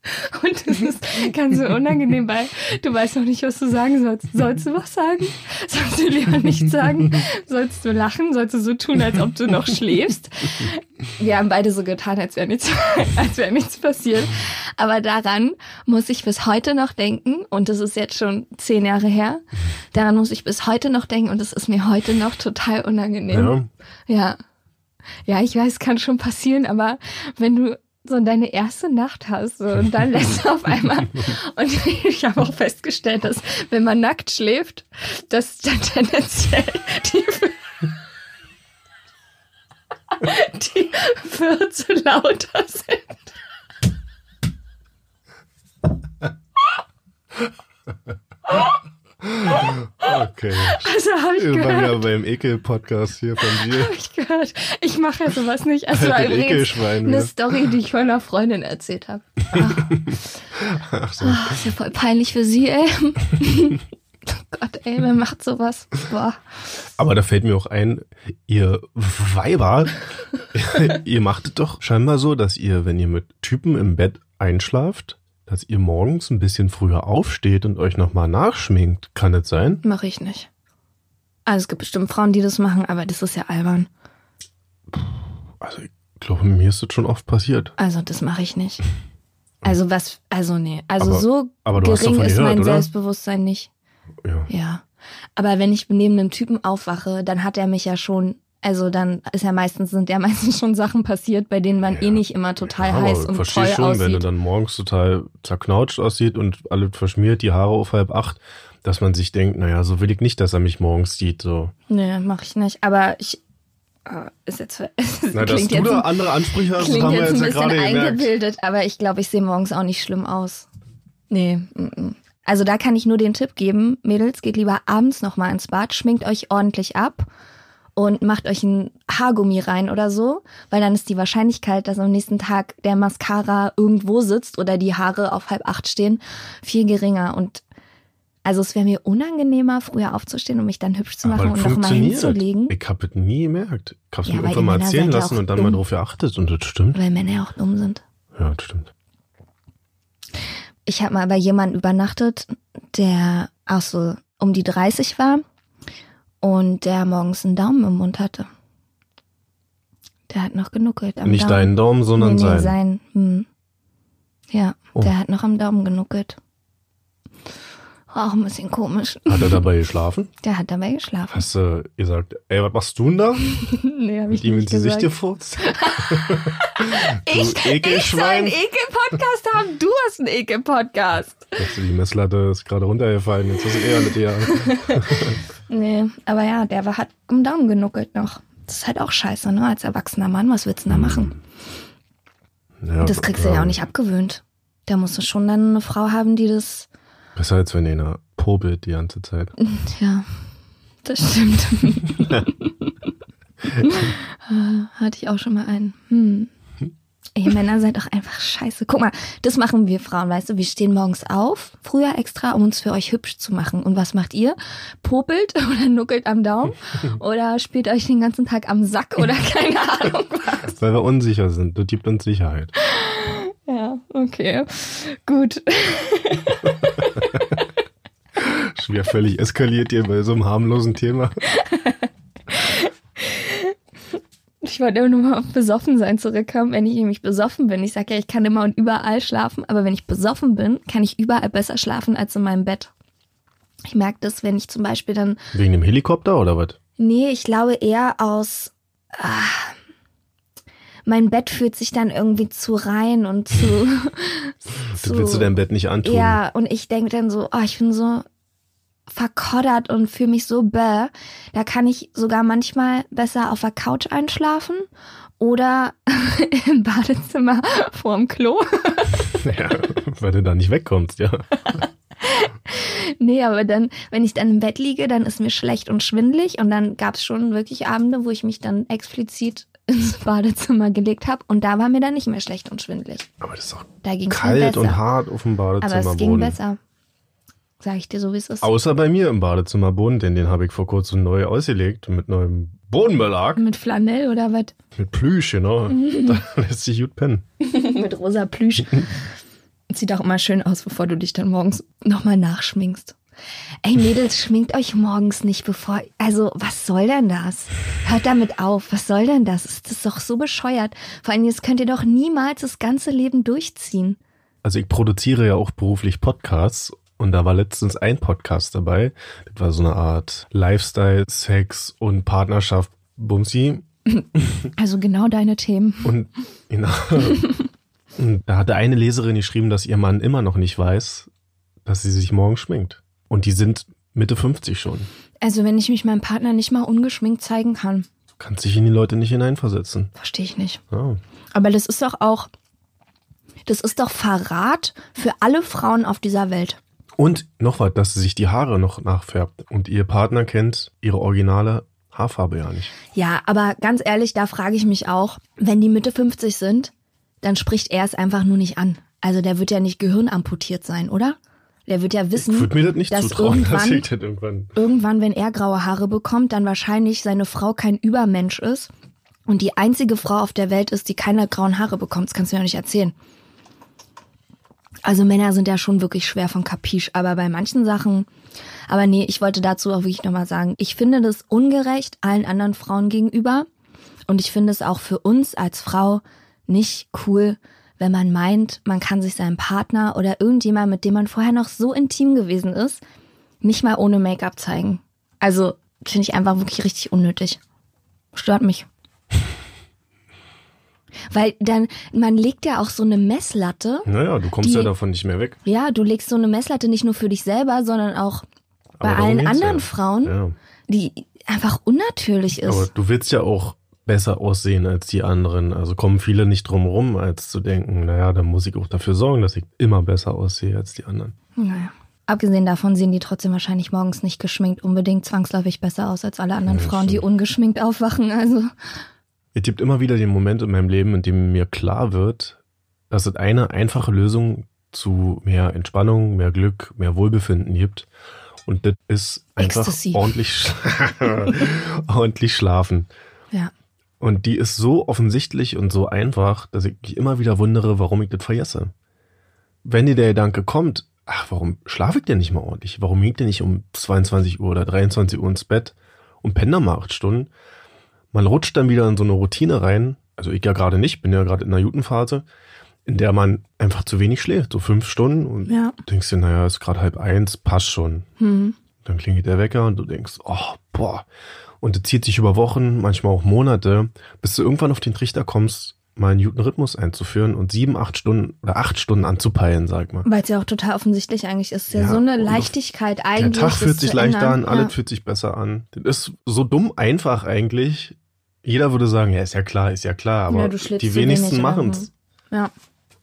und es ist ganz so unangenehm, weil du weißt noch nicht, was du sagen sollst. Sollst du was sagen? Sollst du lieber nichts sagen? Sollst du lachen? Sollst du so tun, als ob du noch schläfst? Wir haben beide so getan, als wäre nichts, als wäre nichts passiert. Aber daran muss ich bis heute noch denken, und das ist jetzt schon zehn Jahre her, daran muss ich bis heute noch denken und es ist mir heute noch total unangenehm. Ja. Ja. Ja, ich weiß, kann schon passieren, aber wenn du so deine erste Nacht hast so, und dann lässt du auf einmal und ich habe auch festgestellt, dass wenn man nackt schläft, dass dann tendenziell die die Würze lauter sind. Okay. Also habe ich waren gehört. ja beim Ekel-Podcast hier von dir. Hab ich gehört. Ich mache ja sowas nicht. Also Alter übrigens Ekelschwein, eine ne? Story, die ich von einer Freundin erzählt habe. Ach so. Ah, ist ja voll peinlich für sie, ey. oh Gott, ey, wer macht sowas? Boah. Aber da fällt mir auch ein, ihr Weiber, ihr macht es doch scheinbar so, dass ihr, wenn ihr mit Typen im Bett einschlaft, dass ihr morgens ein bisschen früher aufsteht und euch nochmal nachschminkt. Kann das sein? Mache ich nicht. Also es gibt bestimmt Frauen, die das machen, aber das ist ja albern. Also ich glaube, mir ist das schon oft passiert. Also das mache ich nicht. Also was, also nee. Also Aber- so aber gering ist gehört, mein oder? Selbstbewusstsein nicht. Ja. Ja. Aber wenn ich neben einem Typen aufwache, dann hat er mich ja schon, also dann ist ja meistens, sind ja meistens schon Sachen passiert, bei denen man Ja. eh nicht immer total Aber heiß und verstehe toll schon, aussieht. wenn du dann morgens total zerknautscht aussieht und alles verschmiert, die Haare auf halb acht, dass man sich denkt, naja, so will ich nicht, dass er mich morgens sieht. So. Nee, mach ich nicht. Aber ich äh, ist jetzt es Na, dass klingt du jetzt, da ein- andere Ansprüche hast, klingt haben wir jetzt jetzt ein ja bisschen gemerkt. eingebildet, aber ich glaube, ich sehe morgens auch nicht schlimm aus. Nee. mm, mm. Also da kann ich nur den Tipp geben, Mädels, geht lieber abends nochmal ins Bad, schminkt euch ordentlich ab und macht euch ein Haargummi rein oder so, weil dann ist die Wahrscheinlichkeit, dass am nächsten Tag der Mascara irgendwo sitzt oder die Haare auf halb acht stehen, viel geringer. Und also es wäre mir unangenehmer, früher aufzustehen und mich dann hübsch zu machen und nochmal hinzulegen, Ich habe es nie gemerkt. Ich habe es Ja, mir die mal erzählen lassen und dann dumm. mal drauf geachtet und das stimmt. weil Männer ja auch dumm sind. Ja, das stimmt. Ich habe mal bei jemandem übernachtet, der auch so um die 30 war. Und der morgens einen Daumen im Mund hatte. Der hat noch genuckelt am Nicht Daumen. deinen Daumen, sondern nee, nee, sein. Hm. Ja, Oh. der hat noch am Daumen genuckelt. War auch ein bisschen komisch. Hat er dabei geschlafen? Der hat dabei geschlafen. Hast du gesagt, ey, was machst du denn da? nee, hab Mit ich ihm nicht ins Gesicht gefurzt? Ich, ich soll einen Ekel-Podcast haben. Du hast einen Ekel-Podcast. Die Messlatte ist gerade runtergefallen. Jetzt du eher mit dir. Nee, aber ja, der war, hat am Daumen genuckelt noch. Das ist halt auch scheiße, ne? Als erwachsener Mann, was willst du denn da machen? Ja, Das kriegst du ja auch nicht abgewöhnt. Da musst du schon dann eine Frau haben, die das. Besser als wenn einer popelt die ganze Zeit. Ja, das stimmt. Äh, Hatte ich auch schon mal einen. Hm. Ihr Männer seid auch einfach scheiße. Guck mal, das machen wir Frauen, weißt du? Wir stehen morgens auf, früher extra, um uns für euch hübsch zu machen. Und was macht ihr? Popelt oder nuckelt am Daumen? Oder spielt euch den ganzen Tag am Sack oder keine Ahnung was? Weil wir unsicher sind. Das gibt uns Sicherheit. Ja, okay. Gut. Schon wieder völlig eskaliert hier bei so einem harmlosen Thema. Ich wollte immer nur mal auf besoffen sein zurückkommen. Wenn ich nämlich besoffen bin, ich sage ja, ich kann immer und überall schlafen, aber wenn ich besoffen bin, kann ich überall besser schlafen als in meinem Bett. Ich merke das, wenn ich zum Beispiel dann, Wegen dem Helikopter oder was? nee, ich glaube eher aus, ah, mein Bett fühlt sich dann irgendwie zu rein und zu, Das zu willst du dein Bett nicht antun. Ja, und ich denke dann so, oh, ich bin so verkoddert und fühle mich so bäh. Da kann ich sogar manchmal besser auf der Couch einschlafen oder im Badezimmer vorm Klo. ja. Weil du da nicht wegkommst, ja. nee, aber dann, wenn ich dann im Bett liege, dann ist mir schlecht und schwindlig und dann gab es schon wirklich Abende, wo ich mich dann explizit ins Badezimmer gelegt habe und da war mir dann nicht mehr schlecht und schwindlig. Aber das ist doch Da ging es mir kalt und hart auf dem aber es ging besser. Sag ich dir so, wie es ist. Außer bei mir im Badezimmerboden, denn den habe ich vor kurzem neu ausgelegt mit neuem Bodenbelag, Mit Flanell oder was? mit Plüsch, genau. Da lässt sich gut pennen. mit rosa Plüsch. Sieht auch immer schön aus, bevor du dich dann morgens nochmal nachschminkst. Ey, Mädels, schminkt euch morgens nicht, bevor. Also, was soll denn das? Hört damit auf. Was soll denn das? Das ist doch so bescheuert. Vor allem, das könnt ihr doch niemals das ganze Leben durchziehen. Also ich produziere ja auch beruflich Podcasts und da war letztens ein Podcast dabei. Das war so eine Art Lifestyle, Sex und Partnerschaft Bumsi. Also genau deine Themen. Und, genau. und da hatte eine Leserin geschrieben, dass ihr Mann immer noch nicht weiß, dass sie sich morgen schminkt. Und die sind Mitte 50 schon. Also, wenn ich mich meinem Partner nicht mal ungeschminkt zeigen kann, Du kannst dich in die Leute nicht hineinversetzen. verstehe ich nicht. Ja. Aber das ist doch auch. Das ist doch Verrat für alle Frauen auf dieser Welt. Und noch was, dass sie sich die Haare noch nachfärbt. Und ihr Partner kennt ihre originale Haarfarbe ja nicht. Ja, aber ganz ehrlich, da frage ich mich auch, wenn die Mitte 50 sind, dann spricht er es einfach nur nicht an. Also der wird ja nicht gehirnamputiert sein, oder? Der wird ja Ich wissen, würde mir das nicht dass zutrauen, irgendwann, ich das irgendwann. irgendwann, wenn er graue Haare bekommt, dann wahrscheinlich seine Frau kein Übermensch ist und die einzige Frau auf der Welt ist, die keine grauen Haare bekommt. Das kannst du mir doch nicht erzählen. Also Männer sind ja schon wirklich schwer von Kapisch, aber bei manchen Sachen, aber nee, ich wollte dazu auch wirklich nochmal sagen, ich finde das ungerecht allen anderen Frauen gegenüber und ich finde es auch für uns als Frau nicht cool, wenn man meint, man kann sich seinem Partner oder irgendjemand, mit dem man vorher noch so intim gewesen ist, nicht mal ohne Make-up zeigen. Also finde ich einfach wirklich richtig unnötig. Stört mich. Weil dann, man legt ja auch so eine Messlatte. Naja, du kommst Die- ja davon nicht mehr weg. Ja, du legst so eine Messlatte nicht nur für dich selber, sondern auch bei allen anderen ja. Frauen, Ja. die einfach unnatürlich ist. Aber du willst ja auch besser aussehen als die anderen. Also kommen viele nicht drum rum, als zu denken, naja, dann muss ich auch dafür sorgen, dass ich immer besser aussehe als die anderen. Naja. Abgesehen davon sehen die trotzdem wahrscheinlich morgens nicht geschminkt unbedingt zwangsläufig besser aus als alle anderen Ja, Frauen, die stimmt. ungeschminkt aufwachen. Also Es gibt immer wieder den Moment in meinem Leben, in dem mir klar wird, dass es eine einfache Lösung zu mehr Entspannung, mehr Glück, mehr Wohlbefinden gibt. Und das ist einfach Ecstasy. ordentlich, ordentlich schlafen. ja. Und die ist so offensichtlich und so einfach, dass ich mich immer wieder wundere, warum ich das vergesse. Wenn dir der Gedanke kommt, ach, warum schlafe ich denn nicht mal ordentlich? Warum liegt der nicht um 22 Uhr oder 23 Uhr ins Bett und penne mal acht Stunden. Man rutscht dann wieder in so eine Routine rein. Also ich ja gerade nicht, bin ja gerade in der Jutenphase, in der man einfach zu wenig schläft, so fünf Stunden und Ja. denkst dir, naja, ist gerade halb eins, passt schon. Hm. Dann klingelt der Wecker und du denkst, oh, boah. Und das zieht sich über Wochen, manchmal auch Monate, bis du irgendwann auf den Trichter kommst, mal einen Newton-Rhythmus einzuführen und sieben, acht Stunden oder acht Stunden anzupeilen, sag mal. Weil es ja auch total offensichtlich eigentlich ist. Ja, Ja, so eine Leichtigkeit Der eigentlich. Tag das fühlt sich leichter ändern. an, alles Ja. fühlt sich besser an. Das ist so dumm einfach eigentlich. Jeder würde sagen, ja, ist ja klar, ist ja klar, aber Ja, die wenigsten wenig, machen es. Ja.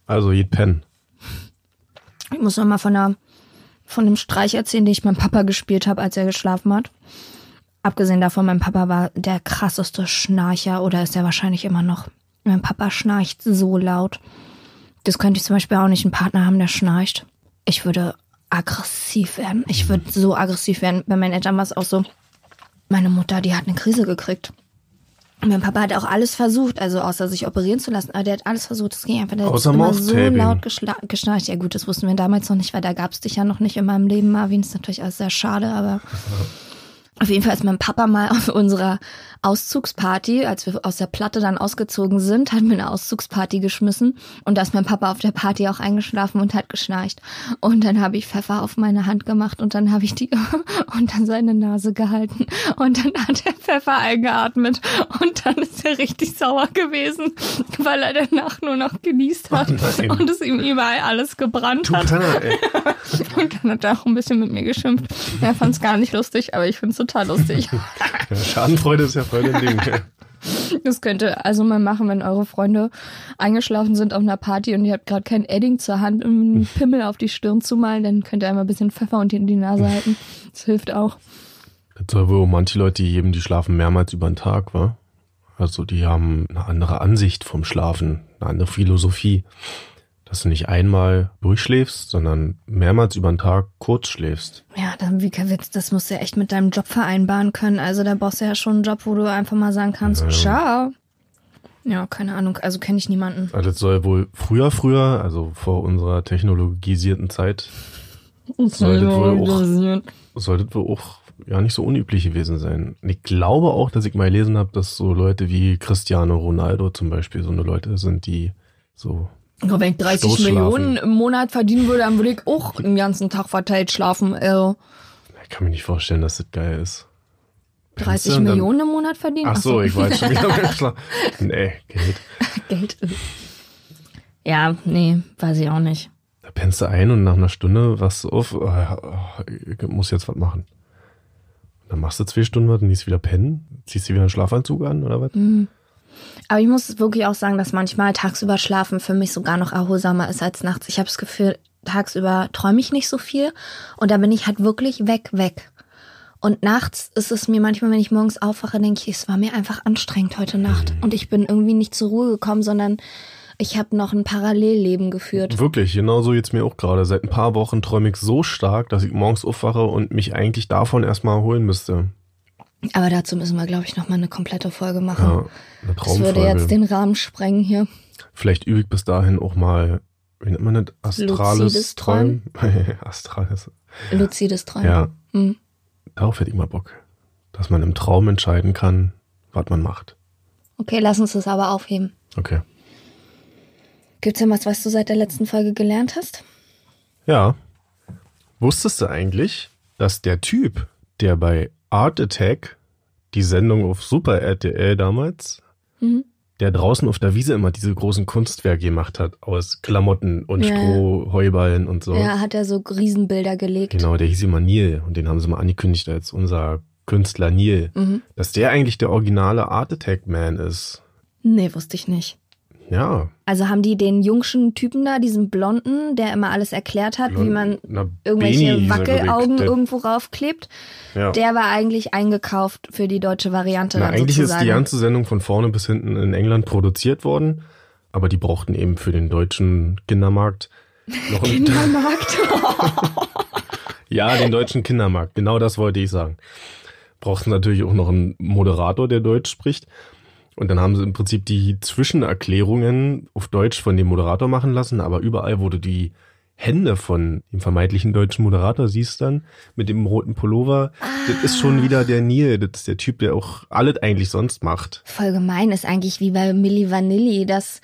Also, geht pennen. Ich muss noch mal von, einer, von dem Streich erzählen, den ich meinem Papa gespielt habe, als er geschlafen hat. Abgesehen davon, mein Papa war der krasseste Schnarcher oder ist er wahrscheinlich immer noch. Mein Papa schnarcht so laut. Das könnte ich zum Beispiel auch nicht einen Partner haben, der schnarcht. Ich würde aggressiv werden. Ich würde so aggressiv werden. Bei meinen Eltern war es auch so. Meine Mutter, die hat eine Krise gekriegt. Und mein Papa hat auch alles versucht, also außer sich operieren zu lassen, aber der hat alles versucht. Das ging einfach. Der Außer hat immer so laut geschnarcht. Ja gut, das wussten wir damals noch nicht, weil da gab es dich ja noch nicht in meinem Leben, Marvin. Ist natürlich alles sehr schade, aber auf jeden Fall ist mein Papa mal auf unserer Auszugsparty, als wir aus der Platte dann ausgezogen sind, hat mir eine Auszugsparty geschmissen und da ist mein Papa auf der Party auch eingeschlafen und hat geschnarcht. Und dann habe ich Pfeffer auf meine Hand gemacht und dann habe ich die unter seine Nase gehalten und dann hat er Pfeffer eingeatmet und dann ist er richtig sauer gewesen, weil er danach nur noch genießt hat Oh und es ihm überall alles gebrannt hat. Und dann hat er auch ein bisschen mit mir geschimpft. Er fand es gar nicht lustig, aber ich finde es total lustig. Schadenfreude ist ja voll dein Ding. Das könnt ihr also mal machen, wenn eure Freunde eingeschlafen sind auf einer Party und ihr habt gerade kein Edding zur Hand, um einen Pimmel auf die Stirn zu malen, dann könnt ihr einmal ein bisschen Pfeffer unter in die Nase halten. Das hilft auch. Das soll wohl manche Leute die geben, die schlafen mehrmals über den Tag, wa? Also die haben eine andere Ansicht vom Schlafen, eine andere Philosophie. Dass du nicht einmal durchschläfst, sondern mehrmals über den Tag kurz schläfst. Ja, dann wie Witz, das musst du ja echt mit deinem Job vereinbaren können. Also da brauchst du ja schon einen Job, wo du einfach mal sagen kannst, Ja. ciao. Ja, keine Ahnung, also kenne ich niemanden. Also das soll wohl früher, früher, also vor unserer technologisierten Zeit, soll das wohl auch, soll das wohl auch ja nicht so unüblich gewesen sein. Und ich glaube auch, dass ich mal gelesen habe, dass so Leute wie Cristiano Ronaldo zum Beispiel so eine Leute sind, die so Nur wenn ich 30 Stoßschlafen. Millionen im Monat verdienen würde, dann würde ich auch den ganzen Tag verteilt schlafen. Also Ich kann mir nicht vorstellen, dass das geil ist. 30 Pennst du Millionen im Monat verdienen? Ach so, ich jetzt schon wieder. Nee, Geld. Geld. Ja, nee, weiß ich auch nicht. Da pennst du ein und nach einer Stunde wachst du auf, oh, oh, ich muss jetzt was machen. Und dann machst du zwei Stunden was und gehst wieder pennen, ziehst dir wieder einen Schlafanzug an oder was? Mhm. Aber ich muss wirklich auch sagen, dass manchmal tagsüber schlafen für mich sogar noch erholsamer ist als nachts. Ich habe das Gefühl, tagsüber träume ich nicht so viel und da bin ich halt wirklich weg, weg. Und nachts ist es mir manchmal, wenn ich morgens aufwache, denke ich, es war mir einfach anstrengend heute Nacht. Und ich bin irgendwie nicht zur Ruhe gekommen, sondern ich habe noch ein Parallelleben geführt. Wirklich, genauso geht's mir auch gerade. Seit ein paar Wochen träume ich so stark, dass ich morgens aufwache und mich eigentlich davon erstmal erholen müsste. Aber dazu müssen wir, glaube ich, noch mal eine komplette Folge machen. Ja, eine das würde jetzt den Rahmen sprengen hier. Vielleicht übe ich bis dahin auch mal, wie nennt man das? Astrales Luzides Träumen? Astrales. Luzides Träumen. Ja, Hm. darauf hätte ich mal Bock. Dass man im Traum entscheiden kann, was man macht. Okay, lass uns das aber aufheben. Okay. Gibt's denn was, was du seit der letzten Folge gelernt hast? Ja. Wusstest du eigentlich, dass der Typ, der bei Art Attack die Sendung auf Super RTL damals, Mhm. der draußen auf der Wiese immer diese großen Kunstwerke gemacht hat aus Klamotten und Ja, ja. Strohheuballen und so. Ja, hat er so Riesenbilder gelegt. Genau, der hieß immer Neil und den haben sie mal angekündigt als unser Künstler Neil. Mhm. Dass der eigentlich der originale Art Attack Man ist. Nee, wusste ich nicht. Ja. Also haben die den jungschen Typen da, diesen Blonden, der immer alles erklärt hat, wie man Na, irgendwelche er, Wackelaugen ich. irgendwo raufklebt, Ja. der war eigentlich eingekauft für die deutsche Variante. Na, eigentlich ist sozusagen. die ganze Sendung von vorne bis hinten in England produziert worden, aber die brauchten eben für den deutschen Kindermarkt noch einen, Kindermarkt. ja, den deutschen Kindermarkt, genau das wollte ich sagen. Brauchten natürlich auch noch einen Moderator, der Deutsch spricht. Und dann haben sie im Prinzip die Zwischenerklärungen auf Deutsch von dem Moderator machen lassen, aber überall wurde die Hände von dem vermeintlichen deutschen Moderator siehst dann mit dem roten Pullover, das ist schon wieder der Neil, das ist der Typ, der auch alles eigentlich sonst macht. Voll gemein ist eigentlich wie bei Milli Vanilli, dass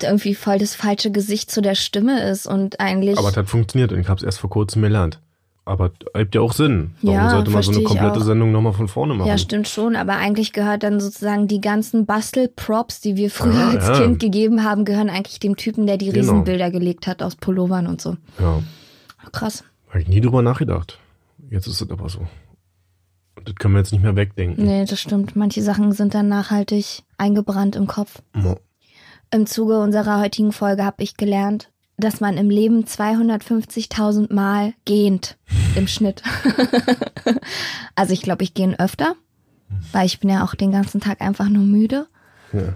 irgendwie voll das falsche Gesicht zu der Stimme ist und eigentlich. Aber das hat funktioniert und ich habe es erst vor kurzem gelernt. Aber ergibt ja auch Sinn. Warum Ja, sollte man so eine komplette. Sendung nochmal von vorne machen? Ja, stimmt schon, aber eigentlich gehört dann sozusagen die ganzen Bastelprops, die wir früher Ja, als ja. Kind gegeben haben, gehören eigentlich dem Typen, der die Genau. Riesenbilder gelegt hat aus Pullovern und so. ja. Krass. Habe ich nie drüber nachgedacht. Jetzt ist es aber so. Und das können wir jetzt nicht mehr wegdenken. Nee, das stimmt. Manche Sachen sind dann nachhaltig eingebrannt im Kopf. Mo- Im Zuge unserer heutigen Folge habe ich gelernt, dass man im Leben 250.000 Mal gähnt im Schnitt. also ich glaube, ich gehe öfter, weil ich bin ja auch den ganzen Tag einfach nur müde. Ja.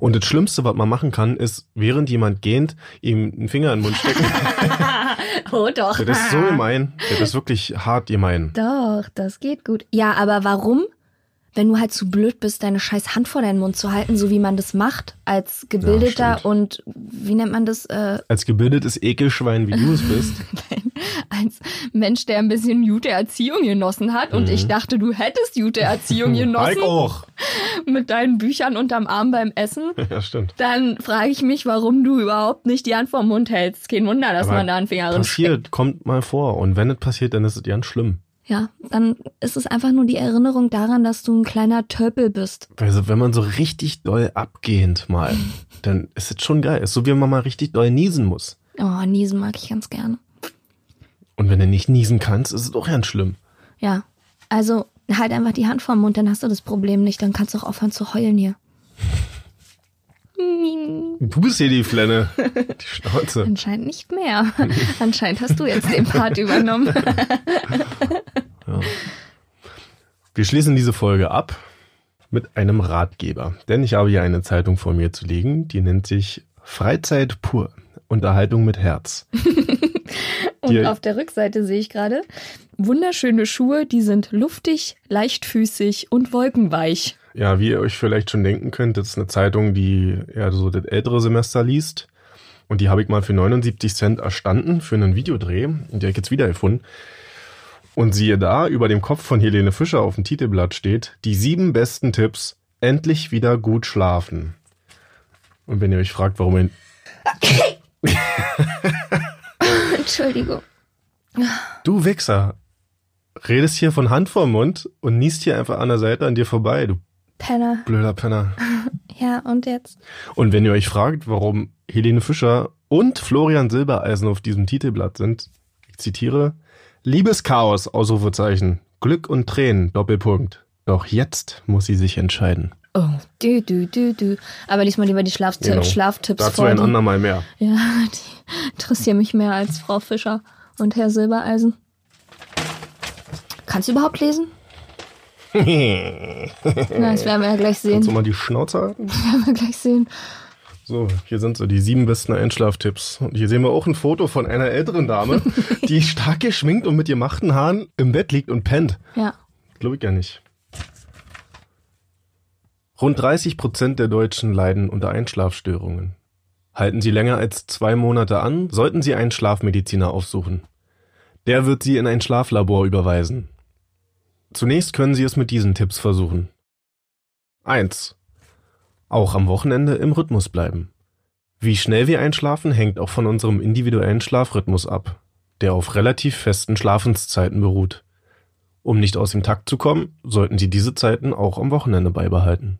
Und das Schlimmste, was man machen kann, ist, während jemand gähnt, ihm einen Finger in den Mund stecken. Oh doch. Das ist so gemein. Das ist wirklich hart gemein. Doch, das geht gut. Ja, aber warum? Wenn du halt zu blöd bist, deine scheiß Hand vor deinen Mund zu halten, so wie man das macht, als gebildeter stimmt. und wie nennt man das, äh, Als gebildetes Ekelschwein, wie du es bist. als Mensch, der ein bisschen gute Erziehung genossen hat. Und ich dachte, du hättest gute Erziehung genossen auch. mit deinen Büchern unterm Arm beim Essen. Ja, stimmt. Dann frage ich mich, warum du überhaupt nicht die Hand vom Mund hältst. Kein Wunder, dass Aber man da einen Finger drin steckt. Passiert, kommt mal vor. Und wenn es passiert, dann ist es ganz schlimm. Ja, dann ist es einfach nur die Erinnerung daran, dass du ein kleiner Töpel bist. Also wenn man so richtig doll abgehend mal, dann ist es schon geil. Ist so, wie wenn man mal richtig doll niesen muss. Oh, Niesen mag ich ganz gerne. Und wenn du nicht niesen kannst, ist es auch ganz schlimm. Ja, also halt einfach die Hand vom Mund, dann hast du das Problem nicht. Dann kannst du auch aufhören zu heulen hier. Du bist hier die Flenne. Die Schnauze. Anscheinend nicht mehr. Anscheinend hast du jetzt den Part übernommen. Wir schließen diese Folge ab mit einem Ratgeber. Denn ich habe hier eine Zeitung vor mir zu liegen, die nennt sich Freizeit pur. Unterhaltung mit Herz. Und Die- auf der Rückseite sehe ich gerade wunderschöne Schuhe, die sind luftig, leichtfüßig und wolkenweich. Ja, wie ihr euch vielleicht schon denken könnt, das ist eine Zeitung, die ja so das ältere Semester liest. Und die habe ich mal für 79 Cent erstanden für einen Videodreh. Und die habe ich jetzt wiedergefunden. Und siehe da, über dem Kopf von Helene Fischer auf dem Titelblatt steht, die sieben besten Tipps, endlich wieder gut schlafen. Und wenn ihr euch fragt, warum ihr... Entschuldigung. Du Wichser, redest hier von Hand vor Mund und niest hier einfach an der Seite an dir vorbei, du Penner. blöder Penner. Ja, und jetzt? Und wenn ihr euch fragt, warum Helene Fischer und Florian Silbereisen auf diesem Titelblatt sind, ich zitiere, Liebeschaos, Ausrufezeichen, Glück und Tränen, Doppelpunkt. Doch jetzt muss sie sich entscheiden. Oh, du, du, du, du. Aber diesmal lieber die Schlafti Genau. Schlaftipps Dazu vor. ein andermal mehr. Ja, die interessieren mich mehr als Frau Fischer und Herr Silbereisen. Kannst du überhaupt lesen? Na, das werden wir ja gleich sehen. Kannst du mal die Schnauze halten? Das werden wir gleich sehen. So, hier sind so die sieben besten Einschlaftipps. Und hier sehen wir auch ein Foto von einer älteren Dame, die stark geschminkt und mit gemachten Haaren im Bett liegt und pennt. Ja. Glaube ich ja nicht. Rund 30 Prozent der Deutschen leiden unter Einschlafstörungen. Halten sie länger als zwei Monate an, sollten sie einen Schlafmediziner aufsuchen. Der wird sie in ein Schlaflabor überweisen. Zunächst können Sie es mit diesen Tipps versuchen. 1. Auch am Wochenende im Rhythmus bleiben. Wie schnell wir einschlafen, hängt auch von unserem individuellen Schlafrhythmus ab, der auf relativ festen Schlafenszeiten beruht. Um nicht aus dem Takt zu kommen, sollten Sie diese Zeiten auch am Wochenende beibehalten.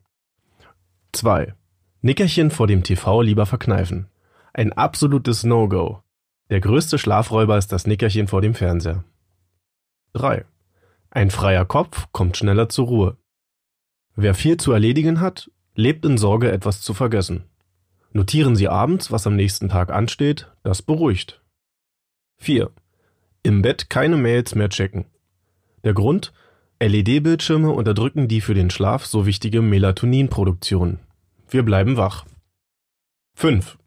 2. Nickerchen vor dem TV lieber verkneifen. Ein absolutes No-Go. Der größte Schlafräuber ist das Nickerchen vor dem Fernseher. 3. Ein freier Kopf kommt schneller zur Ruhe. Wer viel zu erledigen hat, lebt in Sorge, etwas zu vergessen. Notieren Sie abends, was am nächsten Tag ansteht, das beruhigt. 4. Im Bett keine Mails mehr checken. Der Grund? LED-Bildschirme unterdrücken die für den Schlaf so wichtige Melatoninproduktion. Wir bleiben wach. 5.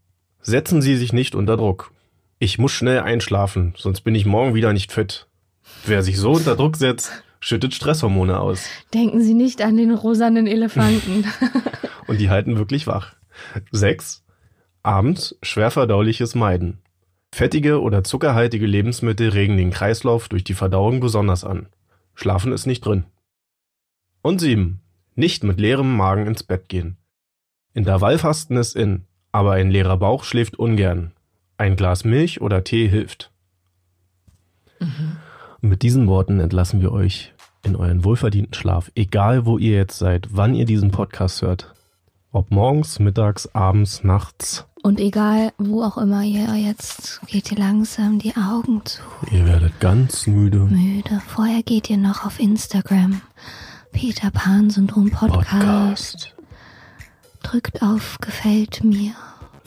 Setzen Sie sich nicht unter Druck. Ich muss schnell einschlafen, sonst bin ich morgen wieder nicht fit. Wer sich so unter Druck setzt, schüttet Stresshormone aus. Denken Sie nicht an den rosanen Elefanten. Und die halten wirklich wach. 6. Abends schwerverdauliches meiden. Fettige oder zuckerhaltige Lebensmittel regen den Kreislauf durch die Verdauung besonders an. Schlafen ist nicht drin. Und sieben. Nicht mit leerem Magen ins Bett gehen. Intervallfasten ist in, aber ein leerer Bauch schläft ungern. Ein Glas Milch oder Tee hilft. Und mit diesen Worten entlassen wir euch in euren wohlverdienten Schlaf, egal wo ihr jetzt seid, wann ihr diesen Podcast hört. Ob morgens, mittags, abends, nachts. Und egal, wo auch immer ihr jetzt, geht ihr langsam die Augen zu. Ihr werdet ganz müde. Müde. Vorher geht ihr noch auf Instagram. Peter Pan Syndrom Podcast. Podcast. Drückt auf Gefällt mir.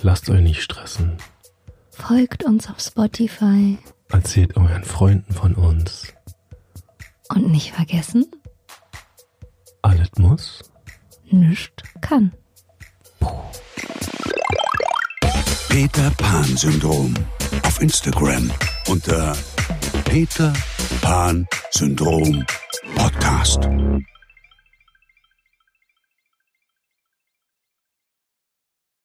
Lasst euch nicht stressen. Folgt uns auf Spotify. Erzählt euren Freunden von uns. Und nicht vergessen, Alles muss. nichts kann. Peter Pan Syndrom. Auf Instagram unter Peter Pan Syndrom Podcast.